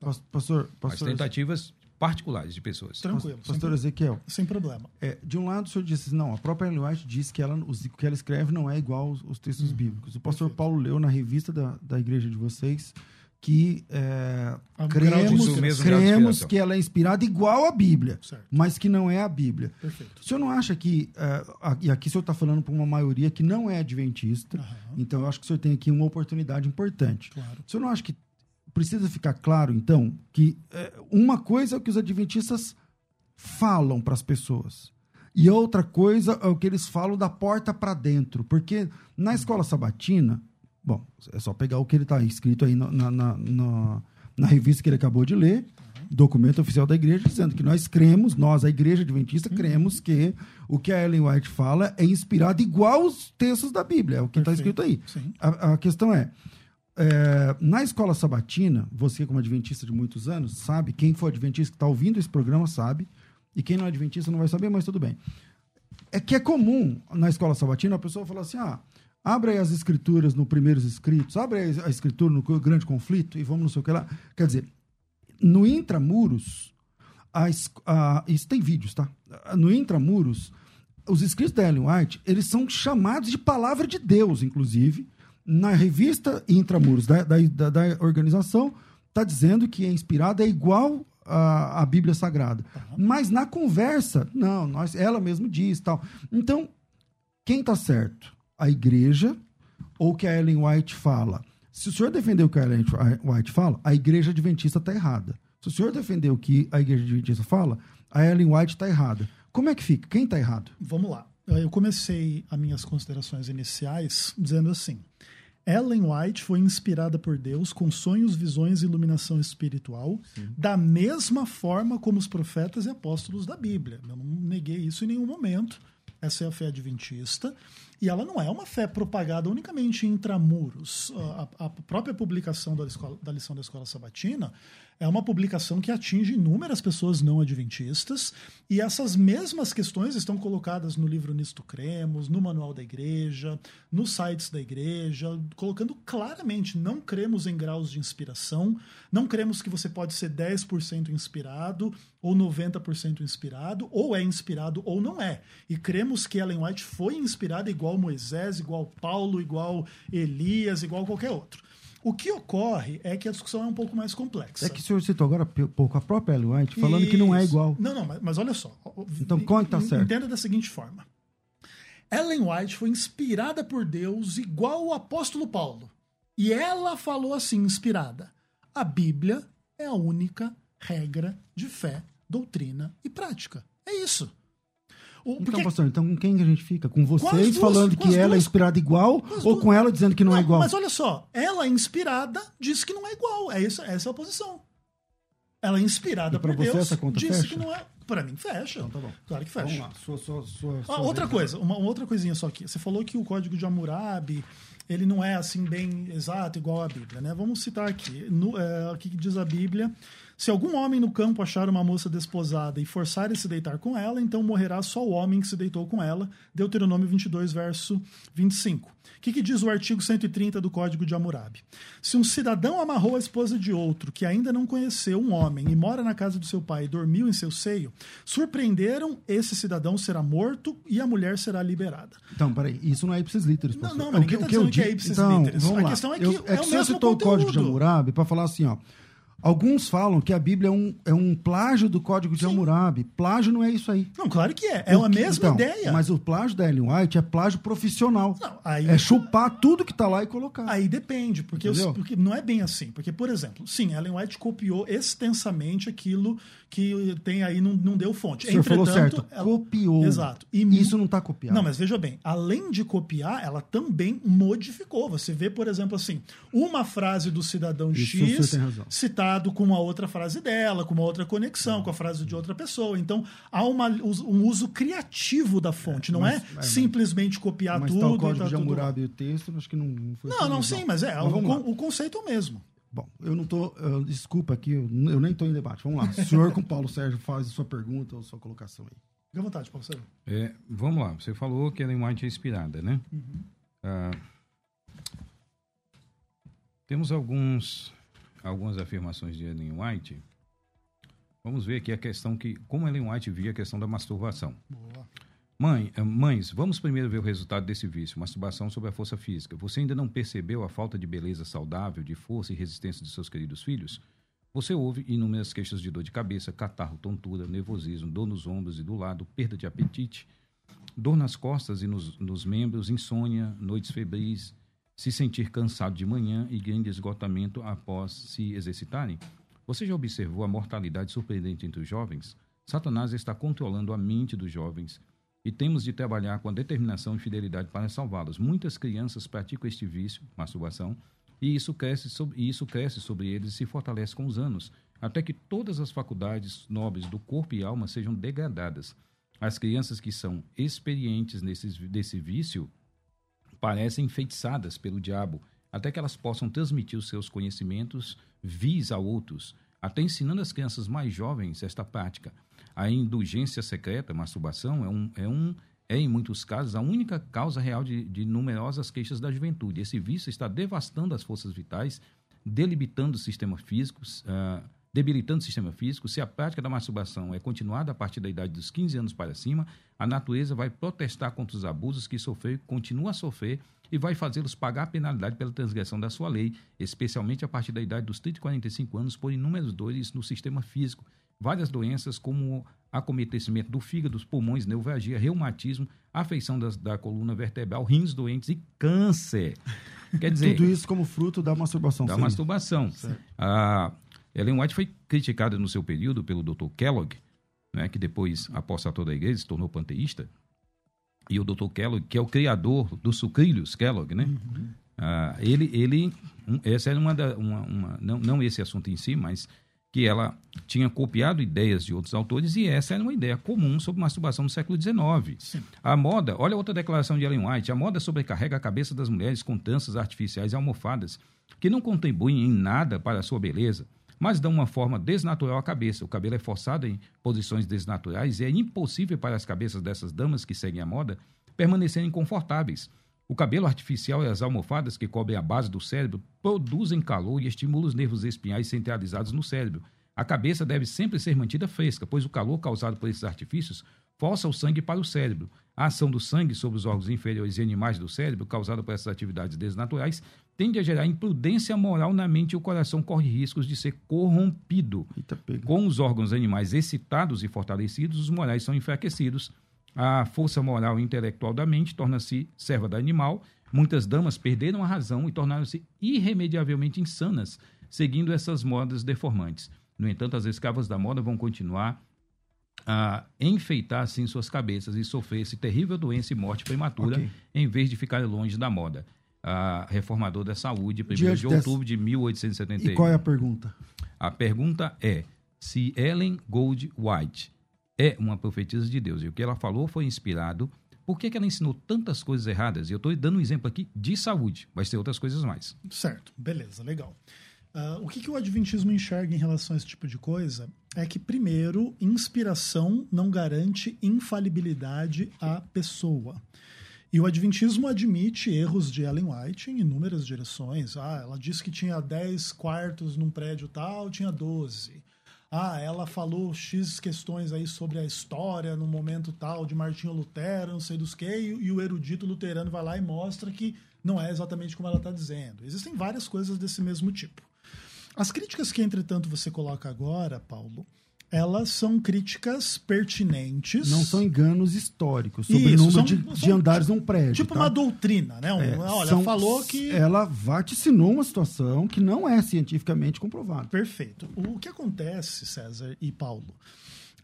Pas- Pastor, mas pastor, tentativas particulares de pessoas. Tranquilo, sem, pastor Ezequiel, sem problema. é, de um lado o senhor disse, não, a própria Ellen White diz que ela, o que ela escreve não é igual aos, aos textos bíblicos. O pastor Perfeito. Paulo leu na revista da, da igreja de vocês que é, cremos, cremos que ela é inspirada igual à Bíblia, Certo. mas que não é a Bíblia. Perfeito. O senhor não acha que, é, e aqui o senhor está falando para uma maioria que não é adventista, Aham. então eu acho que o senhor tem aqui uma oportunidade importante. Claro. O senhor não acha que precisa ficar claro, então, que é, uma coisa é o que os adventistas falam para as pessoas e outra coisa é o que eles falam da porta para dentro? Porque na escola sabatina, bom, é só pegar o que ele está escrito aí na, na, na- na- revista que ele acabou de ler, documento oficial da igreja, dizendo que nós cremos, nós, a igreja adventista, cremos que o que a Ellen White fala é inspirado igual aos textos da Bíblia, é o que está escrito aí. A, a questão é, é, na escola sabatina, você como adventista de muitos anos, sabe, quem for adventista que está ouvindo esse programa sabe, e quem não é adventista não vai saber, mas tudo bem. É que é comum na escola sabatina a pessoa falar assim, ah, abre aí as escrituras no primeiros escritos, abre aí a escritura no grande conflito e vamos não sei o que lá. Quer dizer, no intramuros, a, a- isso tem vídeos, tá? No intramuros, os escritos da Ellen White, eles são chamados de palavra de Deus, inclusive. Na revista Intramuros da, da, da, da organização, está dizendo que é inspirada é igual à, à Bíblia Sagrada. Mas na conversa, não, nós, ela mesmo diz tal. Então, quem está certo? A igreja ou que a Ellen White fala? Se o senhor defender o que a Ellen White fala, a igreja adventista está errada. Se o senhor defender o que a igreja adventista fala, a Ellen White está errada. Como é que fica? Quem está errado? Vamos lá. Eu comecei as minhas considerações iniciais dizendo assim: Ellen White foi inspirada por Deus com sonhos, visões e iluminação espiritual, da mesma forma como os profetas e apóstolos da Bíblia. Eu não neguei isso em nenhum momento. Essa é a fé adventista. E ela não é uma fé propagada unicamente intramuros. A, a própria publicação da, escola, da lição da escola sabatina é uma publicação que atinge inúmeras pessoas não adventistas, e essas mesmas questões estão colocadas no livro Nisto Cremos, no Manual da Igreja, nos sites da igreja, colocando claramente: não cremos em graus de inspiração, não cremos que você pode ser 10% inspirado ou 90% inspirado, ou é inspirado ou não é. E cremos que Ellen White foi inspirada igual Moisés, igual Paulo, igual Elias, igual qualquer outro. O que ocorre é que a discussão é um pouco mais complexa. É que o senhor citou agora pouco a própria Ellen White falando que não é Isso. igual. Não, não, mas, mas olha só. Então, En- certo? Entenda da seguinte forma. Ellen White foi inspirada por Deus igual o apóstolo Paulo. E ela falou assim, inspirada: a Bíblia é a única regra de fé, doutrina e prática. É isso. O- Então, porque- pastor, então com quem que a gente fica? Com vocês duas, falando que ela é inspirada igual ou com ela dizendo que não, é igual? Mas olha só, ela é inspirada diz que não é igual. É isso, essa é a posição. Ela é inspirada você Deus. essa conta disse fecha? que não é. Para mim fecha. Então tá bom. Claro que fecha. Vamos lá, sua, sua, sua, Ah, outra coisa, uma, uma outra coisinha só aqui. Você falou que o código de Hammurabi ele não é assim bem exato igual à Bíblia, né? Vamos citar aqui. No, é, aqui que diz a Bíblia: se algum homem no campo achar uma moça desposada e forçar a se deitar com ela, então morrerá só o homem que se deitou com ela. Deuteronômio 22, verso 25. O que, que diz o artigo 130 do Código de Hammurabi? Se um cidadão amarrou a esposa de outro que ainda não conheceu um homem e mora na casa do seu pai e dormiu em seu seio, surpreenderam, esse cidadão será morto e a mulher será liberada. Então, peraí, isso não é ipsis literis, Não, pastor. não, É o ninguém tá o dizendo que é ipsis então, literis. A lá. questão é que eu, é o que o mesmo citou o código de conteúdo. Hammurabi para falar assim, ó. Alguns falam que a Bíblia é um, é um plágio do código de Hammurabi. Plágio não é isso aí. Não, claro que é. É O a mesma então, ideia. Mas o plágio da Ellen White é plágio profissional. Não, aí- É chupar tudo que tá lá e colocar. Aí depende, porque, eu- porque não é bem assim. Porque, por exemplo, sim, Ellen White copiou extensamente aquilo que tem aí não, não deu fonte. O senhor falou Entretanto, certo, ela- copiou. Exato. E Isso não está copiado. Não, mas veja bem, além de copiar, ela também modificou. Você vê, por exemplo, assim, uma frase do cidadão Isso o X citado com uma outra frase dela, com uma outra conexão, com a frase de outra pessoa. Então, há uma- um uso criativo da fonte, não mas- é, mas- simplesmente copiar Mas tudo. tá o e código tá de tudo. Hammurabi e o texto, acho que não, não foi. Não, tudo não, sim, mas é, o, lá. con- o conceito é o mesmo. Eu não tô. eu- desculpa aqui, eu, eu nem estou em debate. Vamos lá. O senhor com Paulo Sérgio faz a sua pergunta ou sua colocação aí. Fique à vontade, Paulo Sérgio. É, vamos lá, você falou que Ellen White é inspirada, né? Ah, temos alguns, algumas afirmações de Ellen White. Vamos ver aqui a questão que, como Ellen White via a questão da masturbação. Boa. Mãe, eh, mães, vamos primeiro ver o resultado desse vício, masturbação sobre a força física. Você ainda não percebeu a falta de beleza saudável, de força e resistência de seus queridos filhos? Você ouve inúmeras queixas de dor de cabeça, catarro, tontura, nervosismo, dor nos ombros e do lado, perda de apetite, dor nas costas e nos, nos membros, insônia, noites febris, se sentir cansado de manhã e grande esgotamento após se exercitarem? Você já observou a mortalidade surpreendente entre os jovens? Satanás está controlando a mente dos jovens e temos de trabalhar com determinação e fidelidade para salvá-los. Muitas crianças praticam este vício, masturbação, e isso cresce sobre, e isso cresce sobre eles e se fortalece com os anos, até que todas as faculdades nobres do corpo e alma sejam degradadas. As crianças que são experientes nesses, desse vício parecem enfeitiçadas pelo diabo, até que elas possam transmitir os seus conhecimentos vis a outros, até ensinando as crianças mais jovens esta prática. A indulgência secreta, a masturbação, é, um, é, um, é, em muitos casos, a única causa real de, de numerosas queixas da juventude. Esse vício está devastando as forças vitais, delimitando os sistemas físicos, ah, debilitando o sistema físico. Se a prática da masturbação é continuada a partir da idade dos 15 anos para cima, a natureza vai protestar contra os abusos que sofreu, continua a sofrer e vai fazê-los pagar a penalidade pela transgressão da sua lei, especialmente a partir da idade dos 30 e 45 anos, por inúmeras dores no sistema físico. Várias doenças, como acometecimento do fígado, dos pulmões, neuralgia, reumatismo, afeição das, da coluna vertebral, rins doentes e câncer. Quer dizer, Tudo isso como fruto da masturbação. da seria. masturbação. A Ellen White foi criticada no seu período pelo Dr. Kellogg, né, que depois, após toda a igreja, se tornou panteísta. E o Dr. Kellogg, que é o criador dos sucrilhos Kellogg, né? Ah, ele, ele, um, essa era uma da, uma, uma- não, não esse assunto em si, mas que ela tinha copiado ideias de outros autores e essa era uma ideia comum sobre masturbação no século XIX. A moda, olha outra declaração de Ellen White, a moda sobrecarrega a cabeça das mulheres com tranças artificiais e almofadas que não contribuem em nada para a sua beleza, mas dão uma forma desnatural à cabeça. O cabelo é forçado em posições desnaturais e é impossível para as cabeças dessas damas que seguem a moda permanecerem confortáveis. O cabelo artificial e as almofadas que cobrem a base do cérebro produzem calor e estimulam os nervos espinhais centralizados no cérebro. A cabeça deve sempre ser mantida fresca, pois o calor causado por esses artifícios força o sangue para o cérebro. A ação do sangue sobre os órgãos inferiores e animais do cérebro, causada por essas atividades desnaturais, tende a gerar imprudência moral na mente e o coração corre riscos de ser corrompido. Eita. Com os órgãos animais excitados e fortalecidos, os morais são enfraquecidos. A força moral e intelectual da mente torna-se serva da animal. Muitas damas perderam a razão e tornaram-se irremediavelmente insanas, seguindo essas modas deformantes. No entanto, as escravas da moda vão continuar a enfeitar assim suas cabeças e sofrer esse terrível doença e morte prematura, Ok. em vez de ficar longe da moda. A reformador da saúde, 1 Diante de dessa- outubro de 1871. E qual é a pergunta? A pergunta é se Ellen Gold White é uma profetisa de Deus. E o que ela falou foi inspirado. Por que, que ela ensinou tantas coisas erradas? E eu estou dando um exemplo aqui de saúde. Vai ter outras coisas mais. Certo, beleza, legal. Ah, o que, que o Adventismo enxerga em relação a esse tipo de coisa é que, primeiro, inspiração não garante infalibilidade à pessoa. E o Adventismo admite erros de Ellen White em inúmeras direções. Ah, ela disse que tinha 10 quartos num prédio tal, tinha 12. Ah, ela falou X questões aí sobre a história no momento tal de Martinho Lutero, não sei dos que, e, e o erudito luterano vai lá e mostra que não é exatamente como ela está dizendo. Existem várias coisas desse mesmo tipo. As críticas que, entretanto, você coloca agora, Paulo, elas são críticas pertinentes. Não são enganos históricos sobre Isso, o número são- de, são de andares num prédio. Tipo tá? uma doutrina, né? Um- É, olha, são- falou que. Ela vaticinou uma situação que não é cientificamente comprovada. Perfeito. O que acontece, César e Paulo,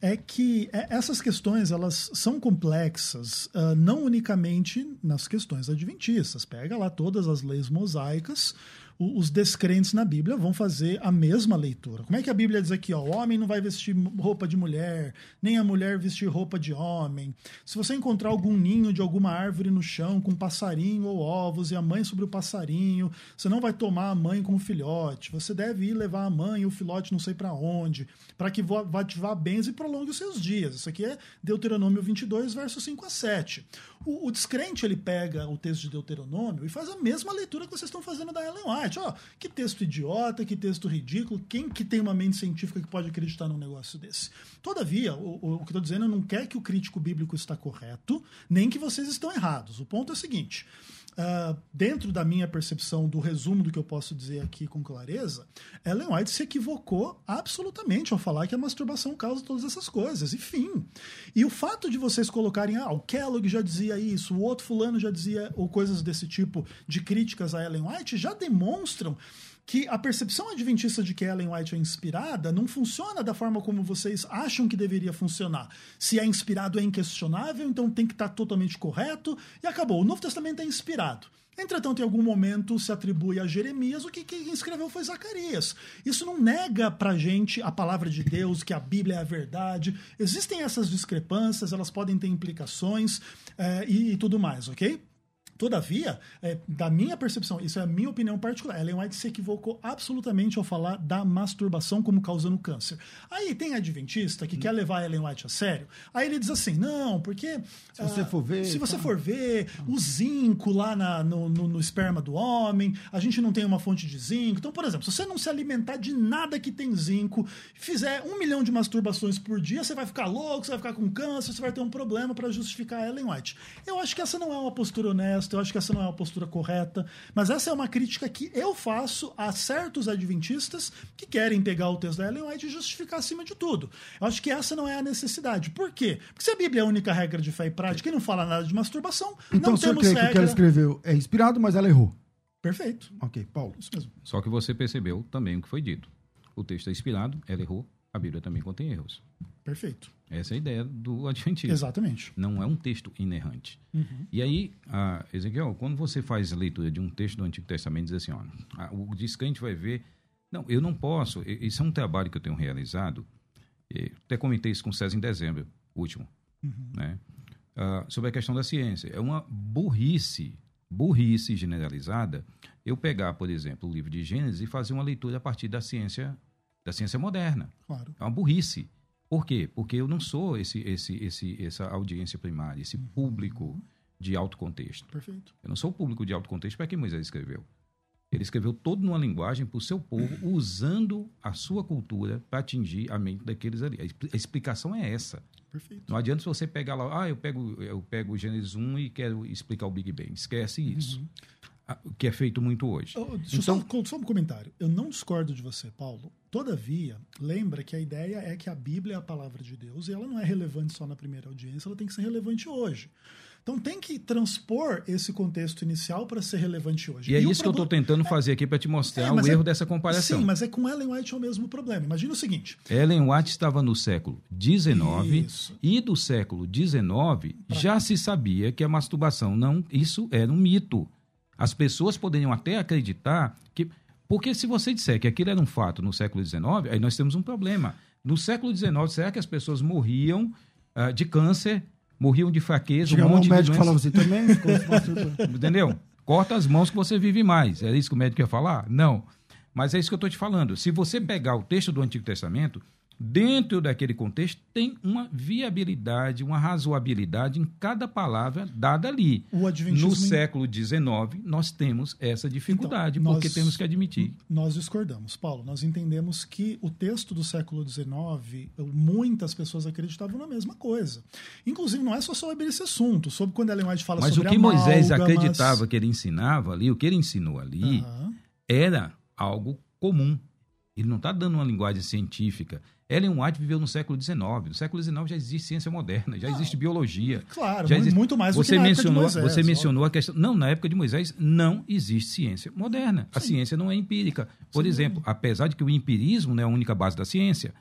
é que é, essas questões elas são complexas, ah, não unicamente nas questões adventistas. Pega lá todas as leis mosaicas. Os descrentes na Bíblia vão fazer a mesma leitura. Como é que a Bíblia diz aqui? Ó, o homem não vai vestir roupa de mulher, nem a mulher vestir roupa de homem. Se você encontrar algum ninho de alguma árvore no chão com passarinho ou ovos e a mãe sobre o passarinho, você não vai tomar a mãe como filhote. Você deve ir levar a mãe e o filhote não sei para onde, para que vá vá bens e prolongue os seus dias. Isso aqui é Deuteronômio 22, versos 5 a 7. O, o descrente ele pega o texto de Deuteronômio e faz a mesma leitura que vocês estão fazendo da Ellen White. Ó, que texto idiota, que texto ridículo. Quem que tem uma mente científica que pode acreditar num negócio desse? Todavia, o, o, o que estou dizendo não quer que o crítico bíblico está correto, nem que vocês estão errados. O ponto é o seguinte: ah, dentro da minha percepção do resumo do que eu posso dizer aqui com clareza, Ellen White se equivocou absolutamente ao falar que a masturbação causa todas essas coisas. Enfim. E o fato de vocês colocarem, ah, o Kellogg já dizia isso, o outro fulano já dizia, ou coisas desse tipo de críticas a Ellen White, já demonstram que a percepção adventista de que Ellen White é inspirada não funciona da forma como vocês acham que deveria funcionar. Se é inspirado é inquestionável, então tem que estar totalmente correto e acabou. O Novo Testamento é inspirado. Entretanto, em algum momento se atribui a Jeremias o que quem escreveu foi Zacarias. Isso não nega pra gente a palavra de Deus, que a Bíblia é a verdade. Existem essas discrepâncias, elas podem ter implicações eh, e, e tudo mais, ok? Todavia, é, da minha percepção, isso é a minha opinião particular, Ellen White se equivocou absolutamente ao falar da masturbação como causando câncer. Aí tem adventista que quer levar Ellen White a sério. Aí ele diz assim: não, porque. Se você for ver, Se você tá. for ver, o zinco lá na- no, no- no esperma do homem, a gente não tem uma fonte de zinco. Então, por exemplo, se você não se alimentar de nada que tem zinco, fizer um milhão de masturbações por dia, você vai ficar louco, você vai ficar com câncer, você vai ter um problema para justificar a Ellen White. Eu acho que essa não é uma postura honesta, eu acho que essa não é uma postura correta, mas essa é uma crítica que eu faço a certos adventistas que querem pegar o texto da Ellen White e justificar acima de tudo. Eu acho que essa não é a necessidade. Por quê? Porque se a Bíblia é a única regra de fé e prática e não fala nada de masturbação, Então não temos crê que o que regra. ela escreveu é inspirado, mas ela errou. Perfeito. Ok, Paulo. Isso mesmo. Só que você percebeu também o que foi dito. O texto é inspirado, ela errou, a Bíblia também contém erros. Perfeito. Essa é a ideia do Adventismo. Exatamente. Não é um texto inerrante. Uhum. E aí, ah, Ezequiel, quando você faz a leitura de um texto do Antigo Testamento, diz assim, ó, ah, o descrente vai ver... Não, eu não posso... Isso é um trabalho que eu tenho realizado. eh, Até comentei isso com o César em dezembro, último. Né? Ah, sobre a questão da ciência. É uma burrice, burrice generalizada, eu pegar, por exemplo, o livro de Gênesis e fazer uma leitura a partir da ciência, da ciência moderna. Claro. É uma burrice. Por quê? Porque eu não sou esse, esse, esse, essa audiência primária, esse público de alto contexto. Perfeito. Eu não sou o público de alto contexto para que Moisés escreveu. Ele escreveu todo numa linguagem para o seu povo, usando a sua cultura para atingir a mente daqueles ali. A expli- a explicação é essa. Perfeito. Não adianta você pegar lá, ah, eu pego, eu pego o Gênesis 1 e quero explicar o Big Bang. Esquece isso. O que é feito muito hoje. Oh, deixa Então- só, só um comentário. Eu não discordo de você, Paulo. Todavia, lembra que a ideia é que a Bíblia é a palavra de Deus e ela não é relevante só na primeira audiência, ela tem que ser relevante hoje. Então tem que transpor esse contexto inicial para ser relevante hoje. E é isso que eu estou tentando fazer aqui para te mostrar É, o é- erro dessa comparação. Sim, mas é com Ellen White é o mesmo problema. Imagina o seguinte: Ellen White estava no século XIX e do século XIX já se sabia que a masturbação não, isso era um mito. As pessoas poderiam até acreditar que, porque se você disser que aquilo era um fato no século XIX, aí nós temos um problema. No século XIX, será que as pessoas morriam ah, de câncer, morriam de fraqueza, um Chegava monte um médico falava assim também. Entendeu? Corta as mãos que você vive mais. É isso que o médico quer falar? Não. Mas é isso que eu estou te falando. Se você pegar o texto do Antigo Testamento, dentro daquele contexto, tem uma viabilidade, uma razoabilidade em cada palavra dada ali. O adventismo No século XIX, nós temos essa dificuldade, Então, porque nós- temos que admitir. Nós discordamos, Paulo. Nós entendemos que o texto do século XIX, muitas pessoas acreditavam na mesma coisa. Inclusive, não é só sobre esse assunto, sobre quando Ellen White fala Mas o sobre que Moisés amálgamas. acreditava que ele ensinava ali, o que ele ensinou ali, Aham. era algo comum. Ele não está dando uma linguagem científica. Ellen White viveu no século XIX. No século XIX já existe ciência moderna, já existe biologia. Claro, já existe... muito mais do você que na mencionou, Moisés. Você mencionou a questão. Não, na época de Moisés não existe ciência moderna. A ciência não é empírica. Por exemplo, apesar de que o empirismo não é a única base da ciência,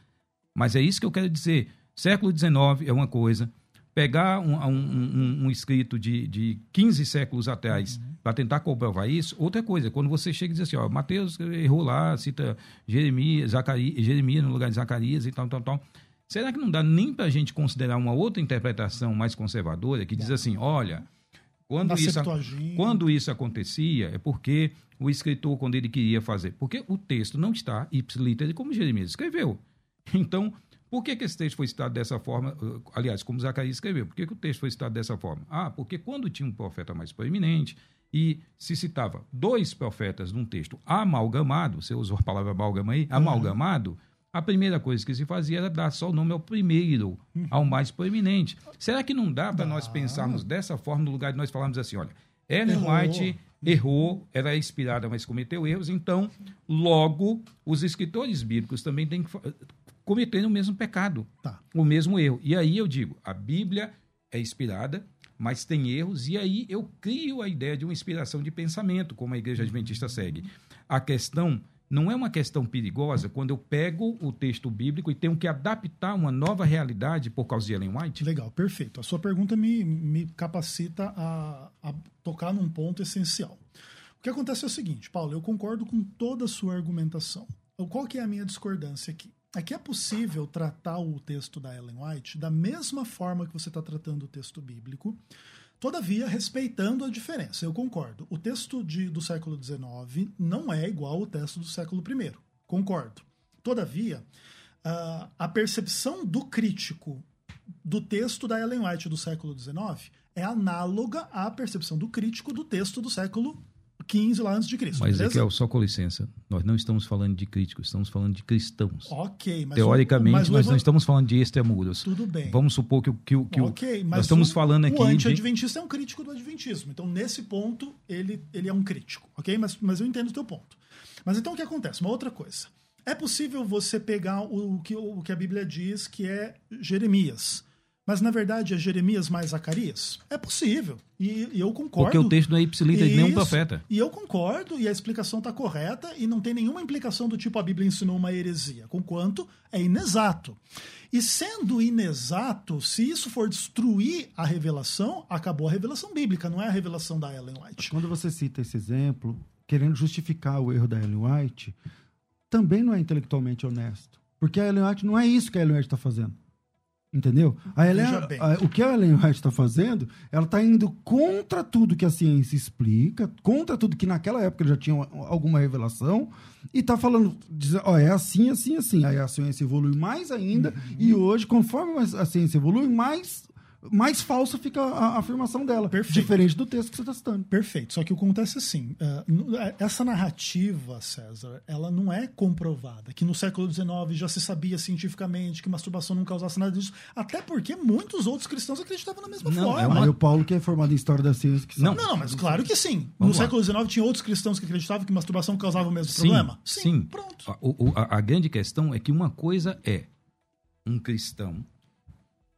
mas é isso que eu quero dizer. Século XIX é uma coisa. Pegar um, um, um, um escrito de, de 15 séculos atrás Uhum. Para tentar comprovar isso, outra coisa. Quando você chega e diz assim, ó, Mateus errou lá, cita Jeremias, Zacarias, Jeremias no lugar de Zacarias e tal, tal, tal. Será que não dá nem para a gente considerar uma outra interpretação mais conservadora que diz assim, olha, quando isso, quando isso acontecia é porque o escritor, quando ele queria fazer, porque o texto não está ipsiliter como Jeremias escreveu. Então, por que, que esse texto foi citado dessa forma? Uh, Aliás, como Zacarias escreveu, por que, que o texto foi citado dessa forma? Ah, porque quando tinha um profeta mais proeminente e se citava dois profetas num texto amalgamado, você usou a palavra amalgama aí, amalgamado, a primeira coisa que se fazia era dar só o nome ao primeiro, ao mais proeminente. Será que não dá para nós pensarmos dessa forma, no lugar de nós falarmos assim, olha, Ellen Errou. White errou, era inspirada, mas cometeu erros, então, logo, os escritores bíblicos também têm que cometer o mesmo pecado, Tá. o mesmo erro. E aí eu digo, a Bíblia é inspirada, mas tem erros, e aí eu crio a ideia de uma inspiração de pensamento, como a Igreja Adventista segue. A questão não é uma questão perigosa quando eu pego o texto bíblico e tenho que adaptar uma nova realidade por causa de Ellen White. Legal, perfeito. A sua pergunta me, me capacita a, a tocar num ponto essencial. O que acontece é o seguinte, Paulo, eu concordo com toda a sua argumentação. Qual que é a minha discordância aqui? É que é possível tratar o texto da Ellen White da mesma forma que você está tratando o texto bíblico, todavia respeitando a diferença. Eu concordo. O texto de, do século XIX não é igual ao texto do século I. Concordo. Todavia, ah, a percepção do crítico do texto da Ellen White do século XIX é análoga à percepção do crítico do texto do século XV lá antes de Cristo. Mas, beleza? Ezequiel, só com licença, nós não estamos falando de críticos, estamos falando de cristãos. Ok, mas Teoricamente, o, mas o nós não estamos falando de extramuros. Tudo bem. Vamos supor que, o- que, o- que o- ok, mas nós estamos o, falando aqui o de... anti-adventista é um crítico do adventismo. Então, nesse ponto, ele, ele é um crítico, ok? Mas, mas eu entendo o teu ponto. Mas então o que acontece? Uma outra coisa. É possível você pegar o, o que, o que a Bíblia diz que é Jeremias, mas na verdade é Jeremias mais Zacarias? É possível. E, e eu concordo. Porque o texto não é ipsilita de nenhum profeta. E eu concordo, e a explicação está correta, e não tem nenhuma implicação do tipo a Bíblia ensinou uma heresia, conquanto é inexato. E sendo inexato, se isso for destruir a revelação, acabou a revelação bíblica, não é a revelação da Ellen White. Quando você cita esse exemplo, querendo justificar o erro da Ellen White, também não é intelectualmente honesto. Porque a Ellen White não é isso que a Ellen White está fazendo. Entendeu? A Ellen- a- o que a Ellen White está fazendo, ela está indo contra tudo que a ciência explica, contra tudo que naquela época já tinha uma- alguma revelação, e está falando, dizendo, ó, é assim, assim, assim. Aí a ciência evolui mais ainda, Uhum. e hoje, conforme a ciência evolui, mais, mais falsa fica a, a afirmação dela. Perfeito. Diferente do texto que você está citando. Perfeito. Só que o que acontece é assim: n- eh, essa narrativa, César, ela não é comprovada. Que no século XIX já se sabia cientificamente que masturbação não causasse nada disso. Até porque muitos outros cristãos acreditavam na mesma Não, forma. é uma- o Paulo, que é formado em História da Ciência, que Não. Não, mas claro que sim. Vamos no lá. século XIX tinha outros cristãos que acreditavam que masturbação causava o mesmo Sim, problema? sim. Pronto. A, o- a- a grande questão é que uma coisa é um cristão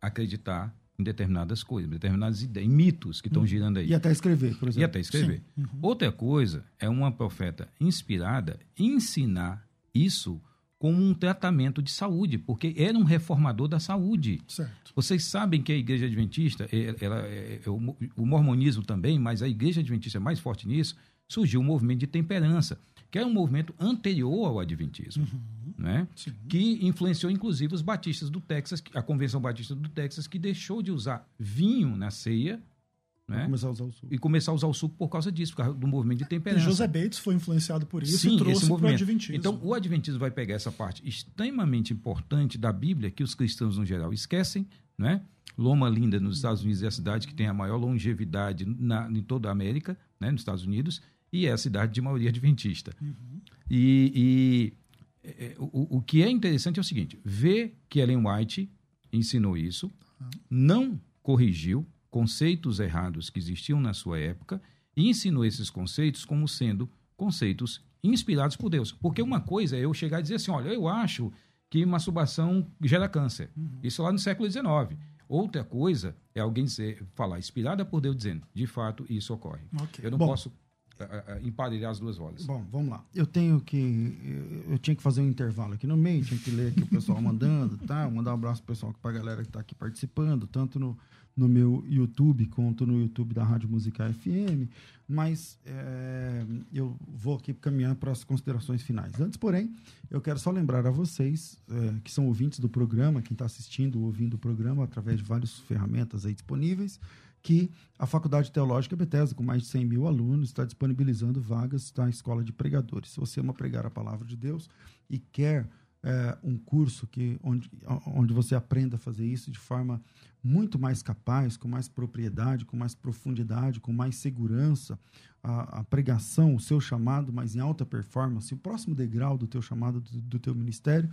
acreditar em determinadas coisas, determinadas ideias, em mitos que estão girando aí. E até escrever, por E exemplo. até escrever. Outra coisa é uma profeta inspirada ensinar isso como um tratamento de saúde, porque era um reformador da saúde. Certo. Vocês sabem que a igreja adventista, é- ela é- é o o mormonismo também, mas a igreja adventista é mais forte nisso, surgiu um movimento de temperança, que é um movimento anterior ao adventismo, né? Sim. que influenciou inclusive os batistas do Texas, a convenção batista do Texas, que deixou de usar vinho na ceia né? Começar a usar o suco. e começar a usar o suco por causa disso, por causa do movimento de E temperança. José Bates foi influenciado por isso Sim, e trouxe para o movimento. Adventismo. Então, o Adventismo vai pegar essa parte extremamente importante da Bíblia, que os cristãos, no geral, esquecem, né? Loma Linda, nos Estados Unidos, é a cidade que tem a maior longevidade na, em toda a América, né? nos Estados Unidos, e é a cidade de maioria adventista. E, e, é, o, o que é interessante é o seguinte: ver que Ellen White ensinou isso, não corrigiu conceitos errados que existiam na sua época e ensinou esses conceitos como sendo conceitos inspirados por Deus. Porque uma coisa é eu chegar e dizer assim: olha, eu acho que masturbação gera câncer. Isso lá no século XIX. Outra coisa é alguém dizer, falar, inspirada por Deus, dizendo, de fato, isso ocorre. Ok. Eu não Bom. posso emparelhar as duas rodas. Bom, vamos lá. Eu tenho que. Eu tinha que fazer um intervalo aqui no meio, tinha que ler aqui o pessoal mandando, tá? Mandar um abraço pro pessoal, pra galera que está aqui participando, tanto no, no meu YouTube quanto no YouTube da Rádio Musical FM. Mas é, eu vou aqui caminhar para as considerações finais. Antes, porém, eu quero só lembrar a vocês, é, que são ouvintes do programa, quem está assistindo ou ouvindo o programa através de várias ferramentas aí disponíveis, que a Faculdade Teológica Bethesda, com mais de 100 mil alunos, está disponibilizando vagas na Escola de Pregadores. Se você ama pregar a palavra de Deus e quer é, um curso que, onde, onde você aprenda a fazer isso de forma muito mais capaz, com mais propriedade, com mais profundidade, com mais segurança, a, a pregação, o seu chamado, mas em alta performance, o próximo degrau do teu chamado, do, do teu ministério,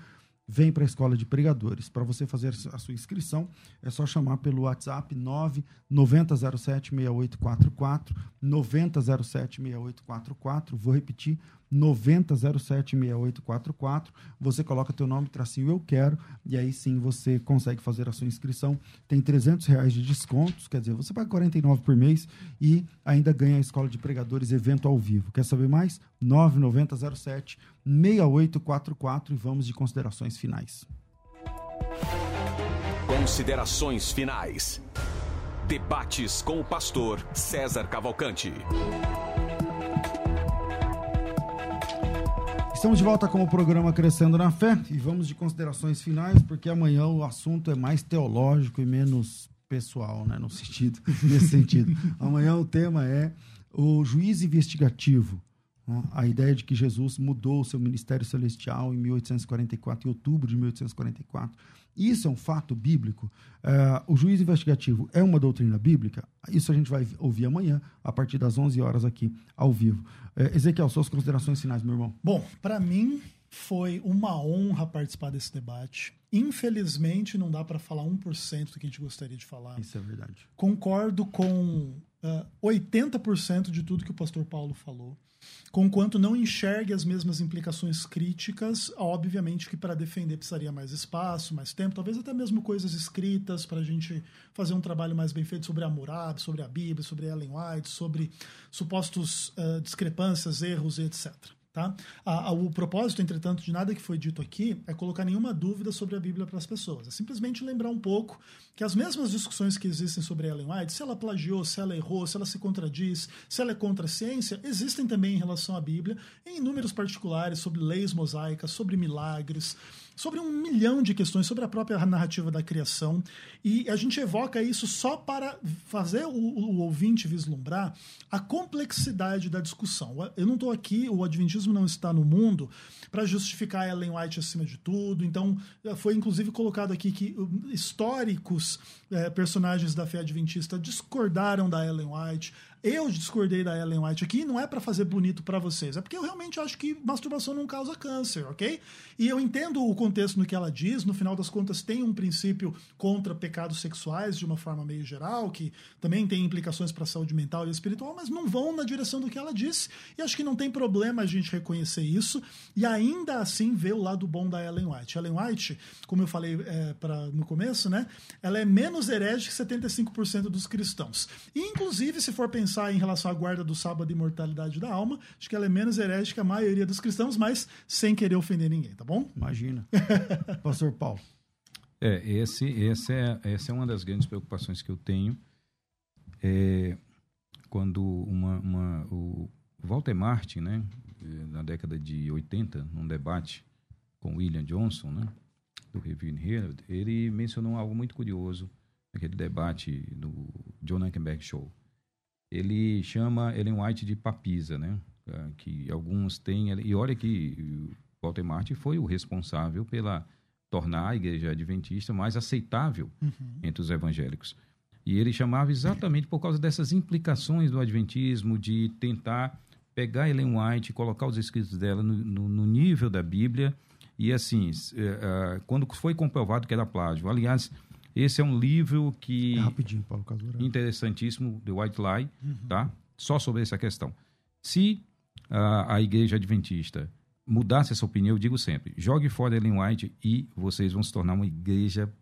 vem para a escola de pregadores. Para você fazer a sua inscrição, é só chamar pelo WhatsApp 990076844, 90076844. Vou repetir, 90076844. Você coloca teu nome, tracinho eu quero, e aí sim você consegue fazer a sua inscrição. Tem 300 reais de descontos, quer dizer, você paga 49 por mês e ainda ganha a escola de pregadores evento ao vivo. Quer saber mais? 9907 6844 e vamos de considerações finais. Considerações finais. Debates com o pastor César Cavalcante. Estamos de volta com o programa Crescendo na Fé e vamos de considerações finais, porque amanhã o assunto é mais teológico e menos pessoal, né, no sentido, nesse sentido. Amanhã o tema é o juiz investigativo. né? A ideia de que Jesus mudou o seu ministério celestial em 1844, em outubro de 1844. Isso é um fato bíblico. É, o juiz investigativo é uma doutrina bíblica? Isso a gente vai ouvir amanhã, a partir das 11 horas aqui, ao vivo. É, Ezequiel, suas considerações finais, meu irmão. Bom, para mim foi uma honra participar desse debate. Infelizmente, não dá para falar 1% do que a gente gostaria de falar. Isso é verdade. Concordo com ah, 80% de tudo que o pastor Paulo falou. Conquanto não enxergue as mesmas implicações críticas, obviamente que para defender precisaria mais espaço, mais tempo, talvez até mesmo coisas escritas para a gente fazer um trabalho mais bem feito sobre a Hammurabi, sobre a Bíblia, sobre Ellen White, sobre supostos ah, discrepâncias, erros e etc. Tá? A- a- o propósito, entretanto, de nada que foi dito aqui é colocar nenhuma dúvida sobre a Bíblia para as pessoas. É simplesmente lembrar um pouco que as mesmas discussões que existem sobre Ellen White, se ela plagiou, se ela errou, se ela se contradiz, se ela é contra a ciência, existem também em relação à Bíblia, em inúmeros particulares, sobre leis mosaicas, sobre milagres, sobre um milhão de questões, sobre a própria narrativa da criação. E a gente evoca isso só para fazer o, o ouvinte vislumbrar a complexidade da discussão. Eu não estou aqui, o Adventismo não está no mundo para justificar Ellen White acima de tudo. Então, foi inclusive colocado aqui que uh, históricos eh, personagens da fé adventista discordaram da Ellen White. Eu discordei da Ellen White aqui, não é para fazer bonito para vocês, é porque eu realmente acho que masturbação não causa câncer, ok? E eu entendo o contexto no que ela diz, no final das contas tem um princípio contra pecados sexuais de uma forma meio geral, que também tem implicações para a saúde mental e espiritual, mas não vão na direção do que ela disse, e acho que não tem problema a gente reconhecer isso e ainda assim ver o lado bom da Ellen White. Ellen White, como eu falei é, pra, no começo, né, ela é menos herege que 75% dos cristãos. E, inclusive, se for pensar em relação à guarda do sábado e imortalidade da alma, acho que ela é menos herege que a maioria dos cristãos, mas sem querer ofender ninguém, tá bom? Imagina. Pastor Paulo. É, esse, esse é, essa é uma das grandes preocupações que eu tenho. É, quando uma, uma, o Walter Martin, né, na década de 80, num debate com William Johnson, né, do Review and Herald, ele mencionou algo muito curioso naquele debate do John Hackenberg Show. Ele chama Ellen White de papisa, né, ah, que alguns têm... E olha que Walter Martin foi o responsável pela tornar a igreja adventista mais aceitável entre os evangélicos. E ele chamava exatamente por causa dessas implicações do adventismo, de tentar pegar Ellen White e colocar os escritos dela no, no- no nível da Bíblia. E assim, eh, ah, quando foi comprovado que era plágio. Aliás, esse é um livro que É rapidinho, Paulo Casoura. interessantíssimo, The White Lie, tá? Só sobre essa questão. Se ah, a igreja adventista mudasse essa opinião, eu digo sempre: jogue fora Ellen White e vocês vão se tornar uma igreja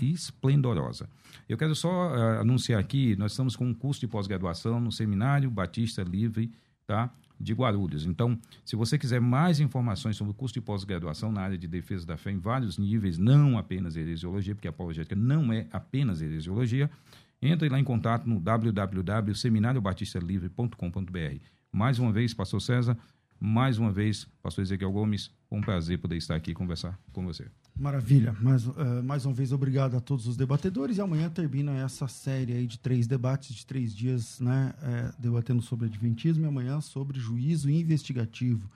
esplendorosa. Eu quero só uh, anunciar aqui: nós estamos com um curso de pós-graduação no Seminário Batista Livre, tá? De Guarulhos. Então, se você quiser mais informações sobre o curso de pós-graduação na área de defesa da fé em vários níveis, não apenas heresiologia, porque a apologética não é apenas heresiologia, entre lá em contato no www.seminariobatistalivre.com.br. Mais uma vez, Pastor César, mais uma vez, Pastor Ezequiel Gomes, um prazer poder estar aqui e conversar com você. Maravilha. Mais, uh, mais uma vez, obrigado a todos os debatedores. E amanhã termina essa série aí de três debates de três dias, né? É, debatendo sobre Adventismo e amanhã sobre juízo investigativo.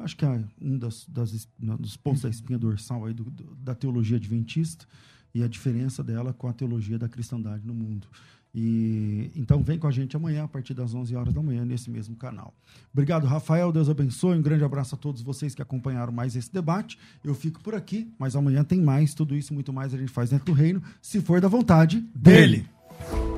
Acho que é um das, das, dos pontos da espinha dorsal aí do, do, da teologia adventista e a diferença dela com a teologia da cristandade no mundo. E então vem com a gente amanhã a partir das 11 horas da manhã nesse mesmo canal. Obrigado, Rafael. Deus abençoe. Um grande abraço a todos vocês que acompanharam mais esse debate. Eu fico por aqui, mas amanhã tem mais. Tudo isso muito mais a gente faz dentro do reino, se for da vontade dele. dele.